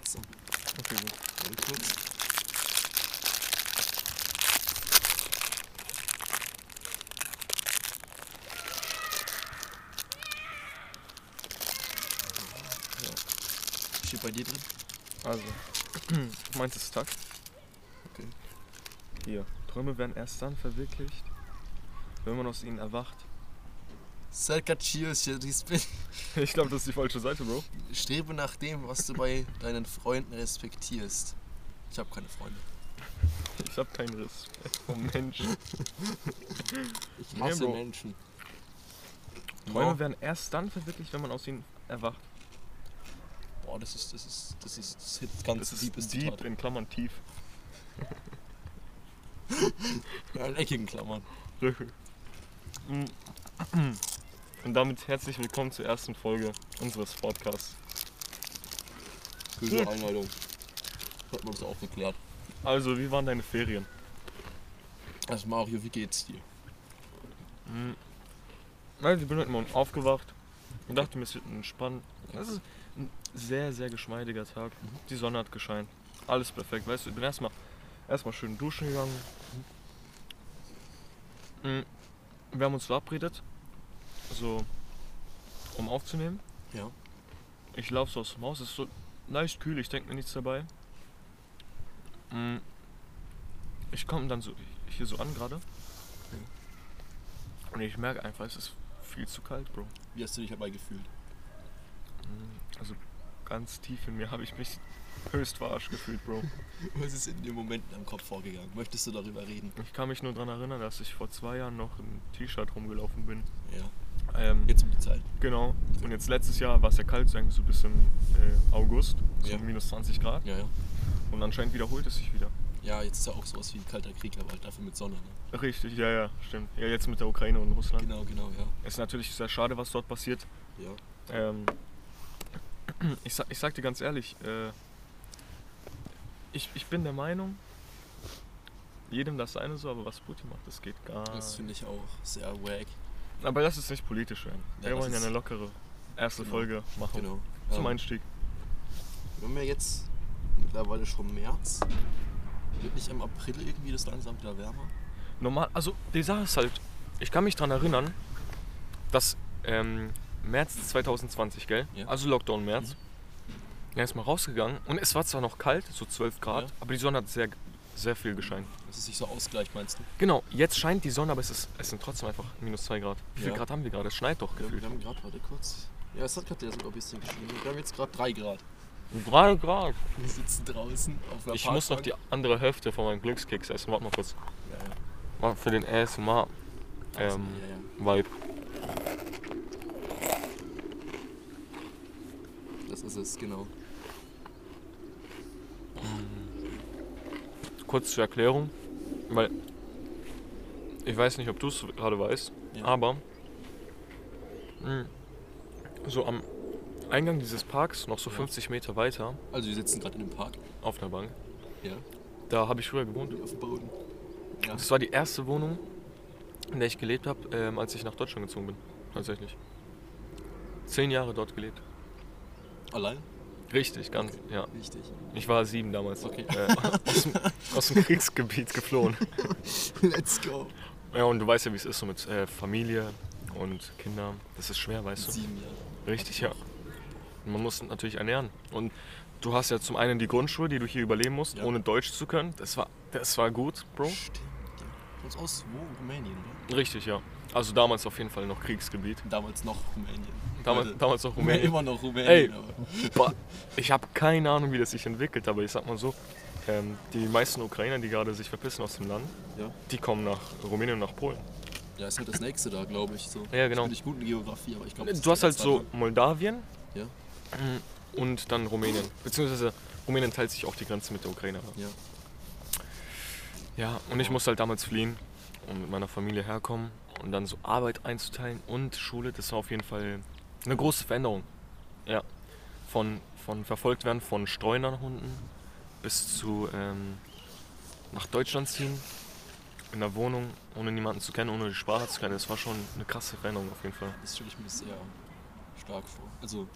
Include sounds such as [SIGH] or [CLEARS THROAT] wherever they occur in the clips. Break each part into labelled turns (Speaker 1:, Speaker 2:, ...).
Speaker 1: jetzt.
Speaker 2: Okay, gut.
Speaker 1: Warte kurz. Ja. Steht bei dir drin?
Speaker 2: Also, [CLEARS THROAT] meins ist Takt.
Speaker 1: Okay.
Speaker 2: Hier. Träume werden erst dann verwirklicht, wenn man aus ihnen erwacht.
Speaker 1: Cheers, Respekt. [LAUGHS]
Speaker 2: Ich glaube, das ist die falsche Seite, Bro.
Speaker 1: Strebe nach dem, was du bei deinen Freunden respektierst. Ich habe keine Freunde.
Speaker 2: Ich habe keinen Respekt vom Menschen. [LAUGHS]
Speaker 1: Ich
Speaker 2: Nee,
Speaker 1: hasse
Speaker 2: Bro.
Speaker 1: Menschen.
Speaker 2: Träume werden erst dann verwirklicht, wenn man aus ihnen erwacht.
Speaker 1: Boah, das ist, das ist, das ist, das ist ganz
Speaker 2: Das ist deep,
Speaker 1: Zitat.
Speaker 2: in Klammern tief. [LAUGHS]
Speaker 1: Ja, in eckigen Klammern.
Speaker 2: Und damit herzlich willkommen zur ersten Folge unseres Podcasts.
Speaker 1: Gute
Speaker 2: Gut.
Speaker 1: Einleitung. Hat man das auch geklärt.
Speaker 2: Also, wie waren deine Ferien?
Speaker 1: Also Mario, wie geht's dir?
Speaker 2: Hm. Also, ich bin heute Morgen aufgewacht und dachte mir, es wird entspannt. Es ist ein sehr, sehr geschmeidiger Tag. Die Sonne hat gescheint. Alles perfekt. Weißt du, ich bin erstmal erstmal schön duschen gegangen. Hm. Wir haben uns verabredet, so um aufzunehmen.
Speaker 1: Ja.
Speaker 2: Ich laufe so aus dem Haus, es ist so leicht kühl, ich denke mir nichts dabei. Mm. Ich komme dann so hier so an gerade. Und ich merke einfach, es ist viel zu kalt, Bro.
Speaker 1: Wie hast du dich dabei gefühlt?
Speaker 2: Mm, Also ganz tief in mir habe ich mich höchst verarscht gefühlt, Bro. [LAUGHS]
Speaker 1: Was ist in dem Moment in deinem Kopf vorgegangen? Möchtest du darüber reden?
Speaker 2: Ich kann mich nur daran erinnern, dass ich vor zwei Jahren noch im T-Shirt rumgelaufen bin.
Speaker 1: Ja.
Speaker 2: Ähm,
Speaker 1: Jetzt um die Zeit.
Speaker 2: Genau. Und jetzt letztes Jahr war es ja kalt, so bis im äh, August, so
Speaker 1: Ja.
Speaker 2: minus 20 Grad.
Speaker 1: Ja, ja.
Speaker 2: Und anscheinend wiederholt es sich wieder.
Speaker 1: Ja, jetzt ist ja auch sowas wie ein kalter Krieg, aber halt dafür mit Sonne. Ne?
Speaker 2: Richtig, ja, ja, stimmt. Ja, jetzt mit der Ukraine und Russland.
Speaker 1: Genau, genau, ja.
Speaker 2: Ist natürlich sehr schade, was dort passiert.
Speaker 1: Ja.
Speaker 2: Ähm, [CLEARS THROAT] ich, sag, ich sag dir ganz ehrlich, äh, ich, ich bin der Meinung, jedem das seine so, aber was Putin macht, das geht gar
Speaker 1: Das
Speaker 2: nicht.
Speaker 1: finde ich auch sehr wack.
Speaker 2: Aber das ist nicht politisch werden.
Speaker 1: Ja,
Speaker 2: Wir
Speaker 1: das
Speaker 2: wollen ja eine lockere erste
Speaker 1: Genau.
Speaker 2: Folge machen.
Speaker 1: Genau.
Speaker 2: Zum
Speaker 1: Ähm,
Speaker 2: Einstieg.
Speaker 1: Wir haben ja jetzt mittlerweile schon März. Wird nicht im April irgendwie das langsam wieder wärmer?
Speaker 2: Normal, also die Sache ist halt, ich kann mich daran erinnern, dass ähm, März 2020, gell?
Speaker 1: Ja.
Speaker 2: Also Lockdown März. Er ist mal rausgegangen und es war zwar noch kalt, so 12 Grad,
Speaker 1: Ja.
Speaker 2: aber die Sonne hat sehr, sehr viel gescheint.
Speaker 1: Dass es sich so ausgleicht, meinst du?
Speaker 2: Genau, jetzt scheint die Sonne, aber es, ist, es sind trotzdem einfach minus 2 Grad. Wie viel
Speaker 1: Ja.
Speaker 2: Grad haben wir gerade? Es schneit doch
Speaker 1: Wir,
Speaker 2: gefühlt.
Speaker 1: wir haben gerade, warte kurz. Ja, es hat gerade sogar ein bisschen geschrieben. Wir haben jetzt gerade 3 Grad.
Speaker 2: 3 Grad.
Speaker 1: Wir sitzen draußen auf der
Speaker 2: Ich muss noch
Speaker 1: Parkbank.
Speaker 2: die andere Hälfte von meinem Glückskeks essen. Warte mal kurz.
Speaker 1: Ja, ja.
Speaker 2: Mal für den ASMR ähm,
Speaker 1: ja, ja.
Speaker 2: Vibe.
Speaker 1: Das ist es, genau.
Speaker 2: Kurz zur Erklärung, weil ich weiß nicht, ob du es gerade weißt,
Speaker 1: Ja.
Speaker 2: aber mh, so am Eingang dieses Parks, noch so
Speaker 1: Ja.
Speaker 2: 50 Meter weiter,
Speaker 1: Also wir sitzen gerade in dem Park.
Speaker 2: auf einer Bank,
Speaker 1: Ja.
Speaker 2: da habe ich früher gewohnt.
Speaker 1: Auf dem Boden. Ja.
Speaker 2: Das war die erste Wohnung, in der ich gelebt habe, ähm, als ich nach Deutschland gezogen bin. Tatsächlich. Zehn Jahre dort gelebt.
Speaker 1: Allein?
Speaker 2: Richtig, ganz,
Speaker 1: Okay.
Speaker 2: ja.
Speaker 1: Wichtig.
Speaker 2: Ich war sieben damals.
Speaker 1: Okay.
Speaker 2: Äh, aus, dem, aus dem [LAUGHS] Kriegsgebiet geflohen.
Speaker 1: Let's go.
Speaker 2: Ja, und du weißt ja, wie es ist so mit äh, Familie und Kindern. Das ist schwer, weißt du?
Speaker 1: Sieben Jahre.
Speaker 2: Richtig, ja. Und man muss natürlich ernähren. Und du hast ja zum einen die Grundschule, die du hier überleben musst,
Speaker 1: Ja.
Speaker 2: ohne Deutsch zu können. Das war, das war gut, Bro.
Speaker 1: Stimmt. Ja. Du kommst aus wo? Rumänien, oder?
Speaker 2: Richtig, ja. Also damals auf jeden Fall noch Kriegsgebiet.
Speaker 1: Damals noch Rumänien.
Speaker 2: Damals,
Speaker 1: Heute-
Speaker 2: damals noch
Speaker 1: Rumänien. Immer noch Rumänien.
Speaker 2: Ey. Ich habe keine Ahnung, wie das sich entwickelt, aber ich sag mal so, ähm, die meisten Ukrainer, die gerade sich verpissen aus dem Land,
Speaker 1: Ja.
Speaker 2: die kommen nach Rumänien und nach Polen.
Speaker 1: ja, ist halt das nächste da, glaube ich. So.
Speaker 2: Ja, genau.
Speaker 1: Ich bin nicht gut in Geografie, aber ich glaube.
Speaker 2: Du hast halt so Moldawien
Speaker 1: Ja.
Speaker 2: mm, und dann Rumänien. Beziehungsweise Rumänien teilt sich auch die Grenze mit der Ukraine. ab.
Speaker 1: Ja.
Speaker 2: Ja, und ich musste halt damals fliehen und mit meiner Familie herkommen und dann so Arbeit einzuteilen und Schule, das war auf jeden Fall eine große Veränderung. Ja. Von, von verfolgt werden von Streunerhunden bis zu ähm, nach Deutschland ziehen, in der Wohnung, ohne niemanden zu kennen, ohne die Sprache zu kennen. Das war schon eine krasse Veränderung auf jeden Fall.
Speaker 1: Das stelle ich mir sehr stark vor. Also,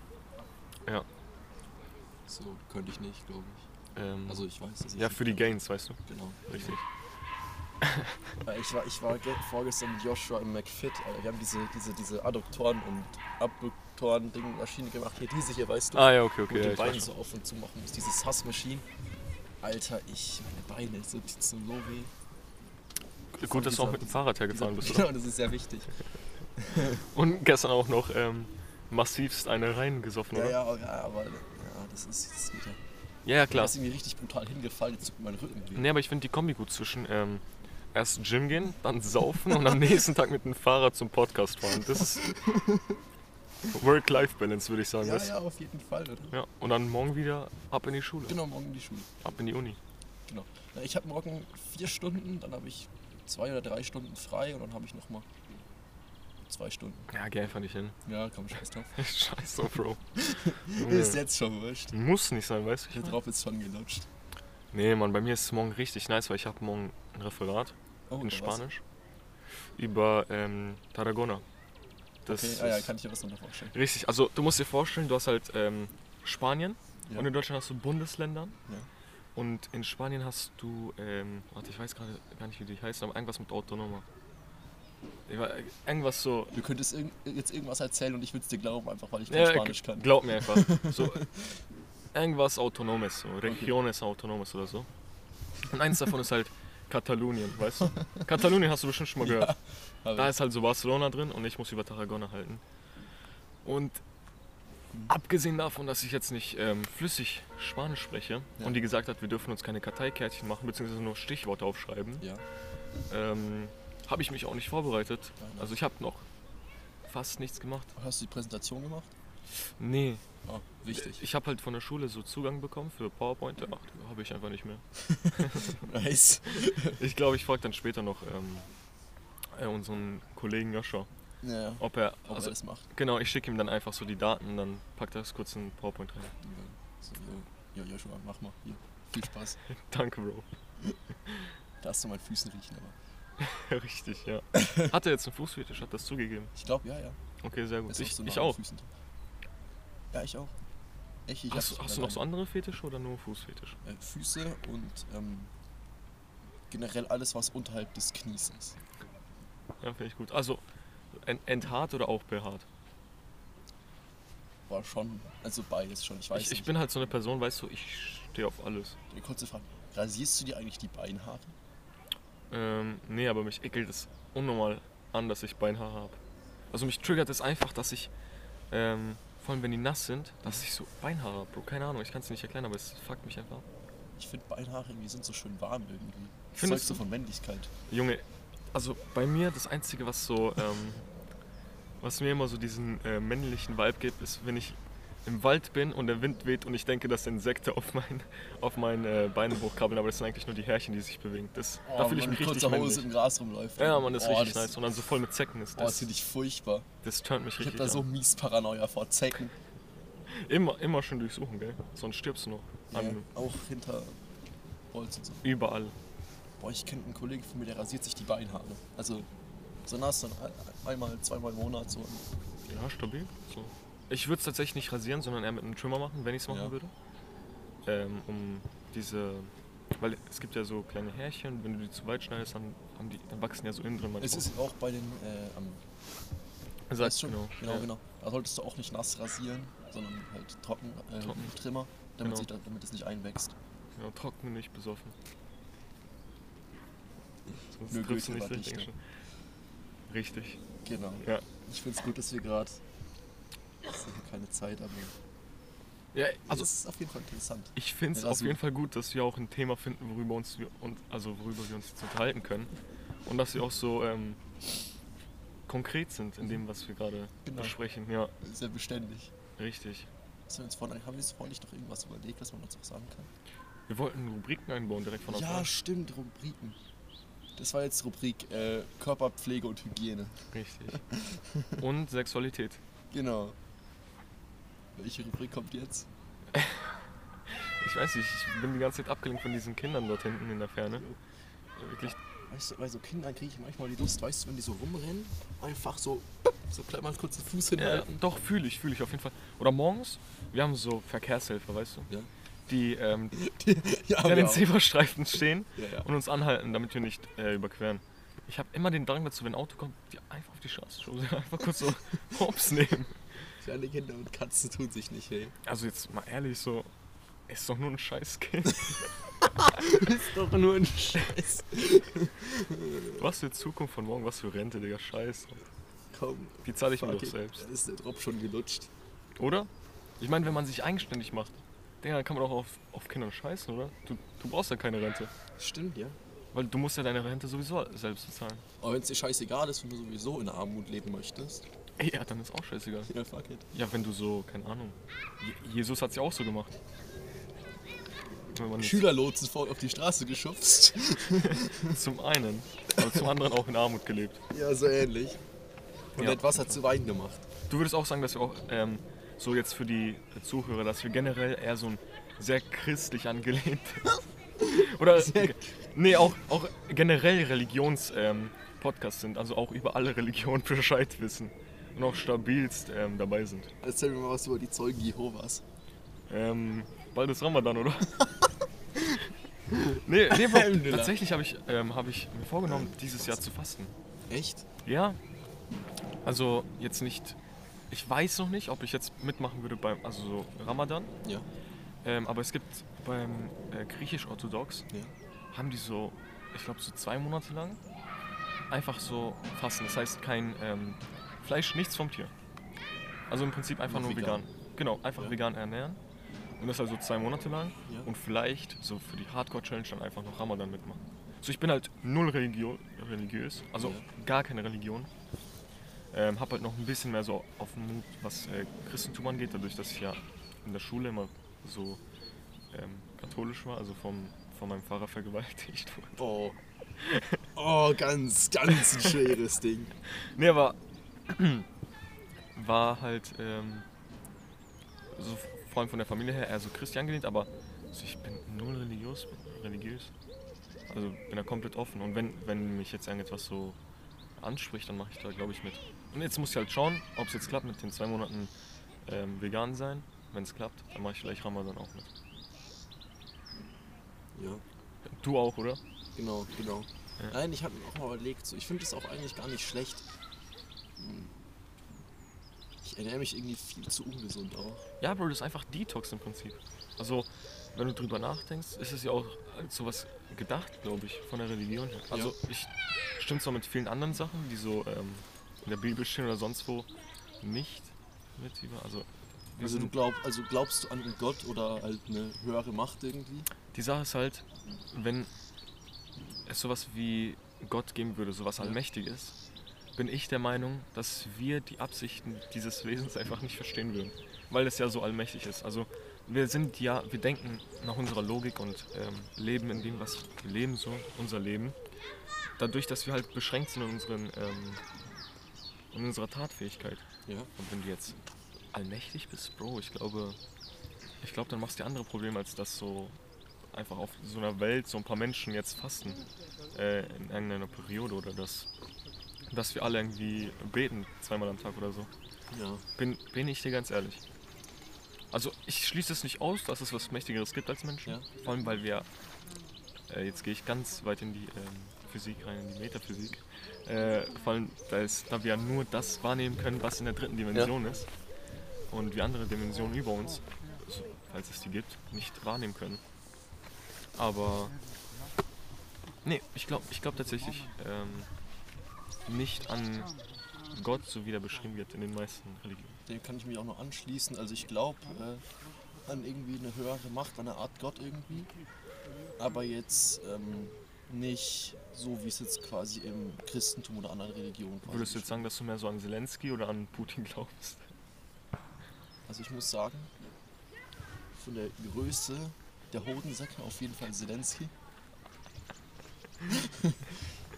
Speaker 2: Ja.
Speaker 1: So könnte ich nicht, glaube ich.
Speaker 2: Ähm,
Speaker 1: Also ich weiß, dass ich
Speaker 2: ja, für die. Gains, weißt du?
Speaker 1: Genau.
Speaker 2: Richtig.
Speaker 1: Weil Ich war, ich war ge- vorgestern mit Joshua im McFit. Wir haben diese, diese, diese Adduktoren und Abduktoren-Ding-Maschine gemacht. Hier diese hier, weißt du?
Speaker 2: Ah ja, okay,
Speaker 1: Wo
Speaker 2: okay.
Speaker 1: du
Speaker 2: Ja,
Speaker 1: die Beine so auf und zu machen musst. Diese Sass-Maschine. Alter, ich, meine Beine, tun so weh.
Speaker 2: Gut, dass du auch mit dem Fahrrad hergefahren bist.
Speaker 1: Genau, [LAUGHS] das ist sehr wichtig. [LAUGHS]
Speaker 2: Und gestern auch noch ähm, massivst eine reingesoffen,
Speaker 1: Ja,
Speaker 2: oder?
Speaker 1: ja, ja, aber ja, das ist, das geht ja.
Speaker 2: Ja,
Speaker 1: Klar.
Speaker 2: klar.
Speaker 1: ist irgendwie richtig brutal hingefallen, jetzt tut mein Rücken weh.
Speaker 2: Nee, aber ich finde die Kombi gut zwischen ähm, erst Gym gehen, dann saufen und am nächsten Tag mit dem Fahrrad zum Podcast fahren. Das ist Work-Life-Balance, würde ich sagen.
Speaker 1: ja,
Speaker 2: du?
Speaker 1: ja, auf jeden Fall, oder?
Speaker 2: ja. Und dann morgen wieder ab in die Schule,
Speaker 1: Genau, morgen in die Schule.
Speaker 2: ab in die Uni.
Speaker 1: Genau. Na, ich habe morgen vier Stunden, dann habe ich zwei oder drei Stunden frei und dann habe ich nochmal zwei Stunden.
Speaker 2: Ja, geh einfach nicht hin.
Speaker 1: Ja, komm, scheiß drauf. [LAUGHS]
Speaker 2: Scheiße, Bro. [LAUGHS]
Speaker 1: Ist jetzt schon wurscht.
Speaker 2: Muss nicht sein, weißt du?
Speaker 1: Hier drauf ist schon gelutscht.
Speaker 2: Nee, Mann, bei mir ist es morgen richtig nice, weil ich habe morgen ein Referat
Speaker 1: Oh,
Speaker 2: in
Speaker 1: oder was?
Speaker 2: Spanisch über ähm, Tarragona. Das
Speaker 1: Okay, ah, ja, kann ich mir was darunter vorstellen.
Speaker 2: richtig. Also du musst dir vorstellen, du hast halt ähm, Spanien
Speaker 1: Ja.
Speaker 2: und in Deutschland hast du Bundesländer.
Speaker 1: Ja.
Speaker 2: Und in Spanien hast du, ähm, warte, ich weiß gerade gar nicht, wie die heißen, aber irgendwas mit Autonoma. Irgendwas so.
Speaker 1: Du könntest irg jetzt irgendwas erzählen und ich würde es dir glauben, einfach weil ich kein
Speaker 2: Ja,
Speaker 1: Spanisch kann.
Speaker 2: Glaub mir einfach. [LAUGHS] So, irgendwas Autonomes, so Regiones Autonomes oder so. Und eins davon ist halt Katalonien, weißt du? [LAUGHS] Katalonien hast du bestimmt schon mal gehört.
Speaker 1: Aber
Speaker 2: Da ist halt so Barcelona drin und ich muss über Tarragona halten. Und abgesehen davon, dass ich jetzt nicht ähm, flüssig Spanisch spreche
Speaker 1: Ja.
Speaker 2: und die gesagt hat, wir dürfen uns keine Karteikärtchen machen, beziehungsweise nur Stichworte aufschreiben,
Speaker 1: ja,
Speaker 2: ähm, habe ich mich auch nicht vorbereitet.
Speaker 1: Nein.
Speaker 2: Also ich habe noch fast nichts gemacht.
Speaker 1: hast du die Präsentation gemacht?
Speaker 2: Nee,
Speaker 1: Ah, wichtig.
Speaker 2: ich habe halt von der Schule so Zugang bekommen für PowerPoint. Ja, habe ich einfach nicht mehr. [LAUGHS]
Speaker 1: Nice.
Speaker 2: Ich glaube, ich frage dann später noch ähm, äh, unseren Kollegen Joshua,
Speaker 1: Ja, ja.
Speaker 2: ob er,
Speaker 1: Ob
Speaker 2: also
Speaker 1: er das macht.
Speaker 2: genau, ich schicke ihm dann einfach so die Daten, dann packt er das kurz in PowerPoint rein.
Speaker 1: So, jo, jo, Joshua, mach mal. Hier. Viel Spaß. [LAUGHS]
Speaker 2: Danke, Bro.
Speaker 1: Da hast du meinen Füßen riechen, aber. [LAUGHS]
Speaker 2: Richtig, ja. Hat er jetzt einen Fußfetisch? Hat das zugegeben?
Speaker 1: Ich glaube, ja, ja.
Speaker 2: Okay, sehr gut. Ich,
Speaker 1: so
Speaker 2: ich auch.
Speaker 1: Füßen. Ja, ich auch. Ich, ich
Speaker 2: Hast, du- hast du noch so andere Fetische oder nur Fußfetisch?
Speaker 1: äh, Füße und ähm, generell alles, was unterhalb des Knies ist.
Speaker 2: Ja, finde ich gut. Also, ent- enthaart oder auch behaart?
Speaker 1: War schon, also beides schon. Ich weiß
Speaker 2: Ich,
Speaker 1: nicht.
Speaker 2: ich bin halt so eine Person, weißt du, ich stehe auf alles.
Speaker 1: Eine kurze Frage. Rasierst du dir eigentlich die Beinhaare?
Speaker 2: Ähm, nee, aber mich ekelt es unnormal an, dass ich Beinhaare habe. Also mich triggert es einfach, dass ich, ähm, vor allem wenn die nass sind, dass ich so Beinhaare habe, Bro. Keine Ahnung, ich kann es nicht erklären, aber es fuckt mich einfach. ab.
Speaker 1: Ich finde Beinhaare irgendwie sind so schön warm irgendwie. Das
Speaker 2: Findest
Speaker 1: zeugst so
Speaker 2: du?
Speaker 1: von Männlichkeit.
Speaker 2: Junge, also bei mir das Einzige, was so, ähm, was mir immer so diesen äh, männlichen Vibe gibt, ist, wenn ich im Wald bin und der Wind weht und ich denke, dass Insekten auf, mein, auf meinen äh, Beinen hochkrabbeln, aber das sind eigentlich nur die Härchen, die sich bewegen. Das, da fühle ich mich richtig
Speaker 1: kurzer Hose
Speaker 2: männlich.
Speaker 1: im Gras rumläuft.
Speaker 2: Ja, man, das ist
Speaker 1: oh,
Speaker 2: richtig
Speaker 1: das,
Speaker 2: nice. Und dann so voll mit Zecken ist
Speaker 1: Oh, das
Speaker 2: das.
Speaker 1: finde ich furchtbar.
Speaker 2: Das turnt mich
Speaker 1: Ich habe
Speaker 2: richtig
Speaker 1: da so mies Paranoia vor Zecken.
Speaker 2: Immer, immer schön durchsuchen, gell? Sonst stirbst du noch. An,
Speaker 1: auch hinter Holz und so.
Speaker 2: Überall.
Speaker 1: Boah, ich kenne einen Kollegen von mir, der rasiert sich die Beinhaare. Also so nass, dann ein- einmal, zweimal im Monat so.
Speaker 2: Ja, stabil. So. Ich würde es tatsächlich nicht rasieren, sondern eher mit einem Trimmer machen, wenn ich es machen
Speaker 1: Ja.
Speaker 2: würde. Ähm, um diese. Weil es gibt ja so kleine Härchen, wenn du die zu weit schneidest, dann, die, dann wachsen ja so innen drin manchmal.
Speaker 1: Es ist auch bei den äh, am weißt schon,
Speaker 2: genau.
Speaker 1: genau,
Speaker 2: ja.
Speaker 1: genau. Da solltest du auch nicht nass rasieren, sondern halt trocken, äh,
Speaker 2: Trocken.
Speaker 1: Trimmer, damit,
Speaker 2: Genau.
Speaker 1: da, damit es nicht einwächst.
Speaker 2: Ja, trocken nicht besoffen. Sonst
Speaker 1: Nur
Speaker 2: triffst du nicht richtig.
Speaker 1: Dichter.
Speaker 2: Richtig.
Speaker 1: Genau.
Speaker 2: Ja.
Speaker 1: Ich finde es gut, dass wir gerade keine Zeit, aber
Speaker 2: Ja,
Speaker 1: also
Speaker 2: also
Speaker 1: es ist auf jeden Fall interessant.
Speaker 2: ich finde es auf jeden Fall gut, dass wir auch ein Thema finden, worüber uns und also worüber wir uns jetzt unterhalten können. Und dass wir auch so ähm, konkret sind in dem, was wir gerade
Speaker 1: Genau.
Speaker 2: besprechen. Ja,
Speaker 1: Sehr beständig.
Speaker 2: richtig.
Speaker 1: Was wir uns vorhin, haben wir uns vorhin nicht noch irgendwas überlegt, was man uns auch sagen kann?
Speaker 2: Wir wollten Rubriken einbauen direkt von Anfang
Speaker 1: Ja,
Speaker 2: an.
Speaker 1: stimmt, Rubriken. Das war jetzt Rubrik äh, Körperpflege und Hygiene.
Speaker 2: Richtig. Und Sexualität.
Speaker 1: Genau. Welche Rubrik kommt jetzt? [LAUGHS]
Speaker 2: Ich weiß nicht, ich bin die ganze Zeit abgelenkt von diesen Kindern dort hinten in der Ferne. Wirklich,
Speaker 1: Weißt du, bei so Kindern kriege ich manchmal die Lust, weißt du, wenn die so rumrennen, einfach so, so klein mal kurz den Fuß
Speaker 2: ja,
Speaker 1: hinhalten.
Speaker 2: doch, fühle ich, fühle ich auf jeden Fall. Oder morgens, wir haben so Verkehrshelfer, weißt du?
Speaker 1: Ja.
Speaker 2: Die, ähm, [LAUGHS]
Speaker 1: ja,
Speaker 2: die an den. Zebrastreifen stehen [LAUGHS]
Speaker 1: Ja, ja.
Speaker 2: und uns anhalten, damit wir nicht äh, überqueren. Ich habe immer den Drang dazu, wenn ein Auto kommt, die einfach auf die Straße stoßen, einfach kurz so hops nehmen.
Speaker 1: Kleine Kinder und Katzen tun sich nicht, hey.
Speaker 2: Also jetzt mal ehrlich, so, ist doch nur ein scheiß Kind. [LAUGHS]
Speaker 1: ist doch nur ein Scheiß.
Speaker 2: Was für Zukunft von morgen, was für Rente, Digga, scheiße.
Speaker 1: Komm.
Speaker 2: Die zahle ich mir doch selbst.
Speaker 1: Da ist der Drop schon gelutscht.
Speaker 2: Oder? Ich meine, wenn man sich eigenständig macht, Digga, dann kann man auch auf, auf Kindern scheißen, oder? Du, du brauchst ja keine Rente.
Speaker 1: Stimmt, ja.
Speaker 2: Weil du musst ja deine Rente sowieso selbst bezahlen.
Speaker 1: Aber wenn es dir scheißegal ist, wenn du sowieso in Armut leben möchtest.
Speaker 2: Ja, dann ist auch scheißegal.
Speaker 1: Ja, fuck it.
Speaker 2: Ja, wenn du so, keine Ahnung. Je- Jesus hat es ja auch so gemacht.
Speaker 1: Schülerlotsen vor auf die Straße geschubst. [LAUGHS]
Speaker 2: zum einen, aber zum anderen auch in Armut gelebt.
Speaker 1: ja, so ähnlich. Und
Speaker 2: Ja.
Speaker 1: etwas hat zu Wein gemacht.
Speaker 2: Du würdest auch sagen, dass wir auch ähm, so jetzt für die Zuhörer, dass wir generell eher so ein sehr christlich angelehnt [LAUGHS] oder nee auch auch generell Religions ähm, Podcast sind, also auch über alle Religionen [LAUGHS] Bescheid wissen auch stabilst ähm, dabei sind.
Speaker 1: Erzähl mir mal was über die Zeugen Jehovas.
Speaker 2: Ähm, bald ist Ramadan, oder? [LAUGHS] nee, nee
Speaker 1: Alhamdulillah.
Speaker 2: tatsächlich habe ich, ähm, hab ich mir vorgenommen, dieses Jahr zu fasten.
Speaker 1: Echt?
Speaker 2: Ja. Also jetzt nicht. Ich weiß noch nicht, ob ich jetzt mitmachen würde beim also so Ramadan.
Speaker 1: Ja.
Speaker 2: Ähm, aber es gibt beim äh, griechisch-orthodox
Speaker 1: Ja.
Speaker 2: haben die so, ich glaube so zwei Monate lang einfach so fasten. Das heißt kein ähm, Fleisch, nichts vom Tier. Also im Prinzip einfach
Speaker 1: Nur
Speaker 2: nur
Speaker 1: vegan.
Speaker 2: vegan. Genau, einfach
Speaker 1: Ja.
Speaker 2: vegan ernähren. Und das also zwei Monate lang.
Speaker 1: Ja.
Speaker 2: Und vielleicht so für die Hardcore-Challenge dann einfach noch Ramadan mitmachen. So, ich bin halt null Religio religiös, also
Speaker 1: Ja.
Speaker 2: gar keine Religion. Ähm, hab halt noch ein bisschen mehr so auf den Mut, was äh, Christentum angeht, dadurch, dass ich ja in der Schule immer so ähm, katholisch war, also vom, von meinem Pfarrer vergewaltigt [LAUGHS] wurde.
Speaker 1: Oh. Oh, ganz, ganz ein schweres Ding.
Speaker 2: Nee, aber [CLEARS THROAT] war halt ähm, so vor allem von der Familie her eher so Christi angelehnt, aber also ich bin null religiös, religiös. Also bin da komplett offen und wenn, wenn mich jetzt irgendetwas so anspricht, dann mache ich da glaube ich mit. Und jetzt muss ich halt schauen, ob es jetzt klappt mit den zwei Monaten ähm, vegan sein. Wenn es klappt, dann mache ich vielleicht Ramadan auch mit.
Speaker 1: Ja,
Speaker 2: Du auch, oder?
Speaker 1: genau, genau.
Speaker 2: Ja.
Speaker 1: Nein, ich habe mir auch mal überlegt, so, ich finde es auch eigentlich gar nicht schlecht. Ich ernähre mich irgendwie viel zu ungesund auch.
Speaker 2: Ja, Bro, das ist einfach Detox im Prinzip. Also, wenn du drüber nachdenkst, ist es ja auch als sowas gedacht, glaube ich, von der Religion her. Also, ich stimme zwar mit vielen anderen Sachen, die so ähm, in der Bibel stehen oder sonst wo, nicht mit über. Also,
Speaker 1: Also du glaub, also glaubst du an einen Gott oder halt eine höhere Macht irgendwie?
Speaker 2: die Sache ist halt, wenn es sowas wie Gott geben würde, sowas
Speaker 1: Ja.
Speaker 2: Allmächtiges, bin ich der Meinung, dass wir die Absichten dieses Wesens einfach nicht verstehen würden. Weil es ja so allmächtig ist. Also wir sind ja, wir denken nach unserer Logik und ähm, leben in dem, was wir leben, so unser Leben. Dadurch, dass wir halt beschränkt sind in, unseren, ähm, in unserer Tatfähigkeit.
Speaker 1: Ja.
Speaker 2: Und wenn du jetzt allmächtig bist, Bro, ich glaube, ich glaube, dann machst du dir andere Probleme, als dass so einfach auf so einer Welt so ein paar Menschen jetzt fasten äh, in irgendeiner Periode oder dass, dass wir alle irgendwie beten zweimal am Tag oder so.
Speaker 1: Ja.
Speaker 2: Bin, bin ich dir ganz ehrlich. Also ich schließe es nicht aus, dass es was Mächtigeres gibt als Menschen.
Speaker 1: Ja.
Speaker 2: Vor allem, weil wir, äh, jetzt gehe ich ganz weit in die ähm, Physik rein, in die Metaphysik. Äh, vor allem, da, ist, da wir ja nur das wahrnehmen können, was in der dritten Dimension ist. Und wir andere Dimensionen über uns, also, falls es die gibt, nicht wahrnehmen können. Aber, nee, ich glaube ich glaub tatsächlich ähm, nicht an Gott, so wie der beschrieben wird in den meisten Religionen.
Speaker 1: Dem kann ich mich auch noch anschließen. Also ich glaube äh, an irgendwie eine höhere Macht, an eine Art Gott irgendwie. Aber jetzt ähm, nicht so, wie es jetzt quasi im Christentum oder anderen Religionen quasi
Speaker 2: Würdest du jetzt sagen, dass du mehr so an Zelensky oder an Putin glaubst?
Speaker 1: Also ich muss sagen, von der Größe der Hodensäcke auf jeden Fall Zelensky. [LAUGHS]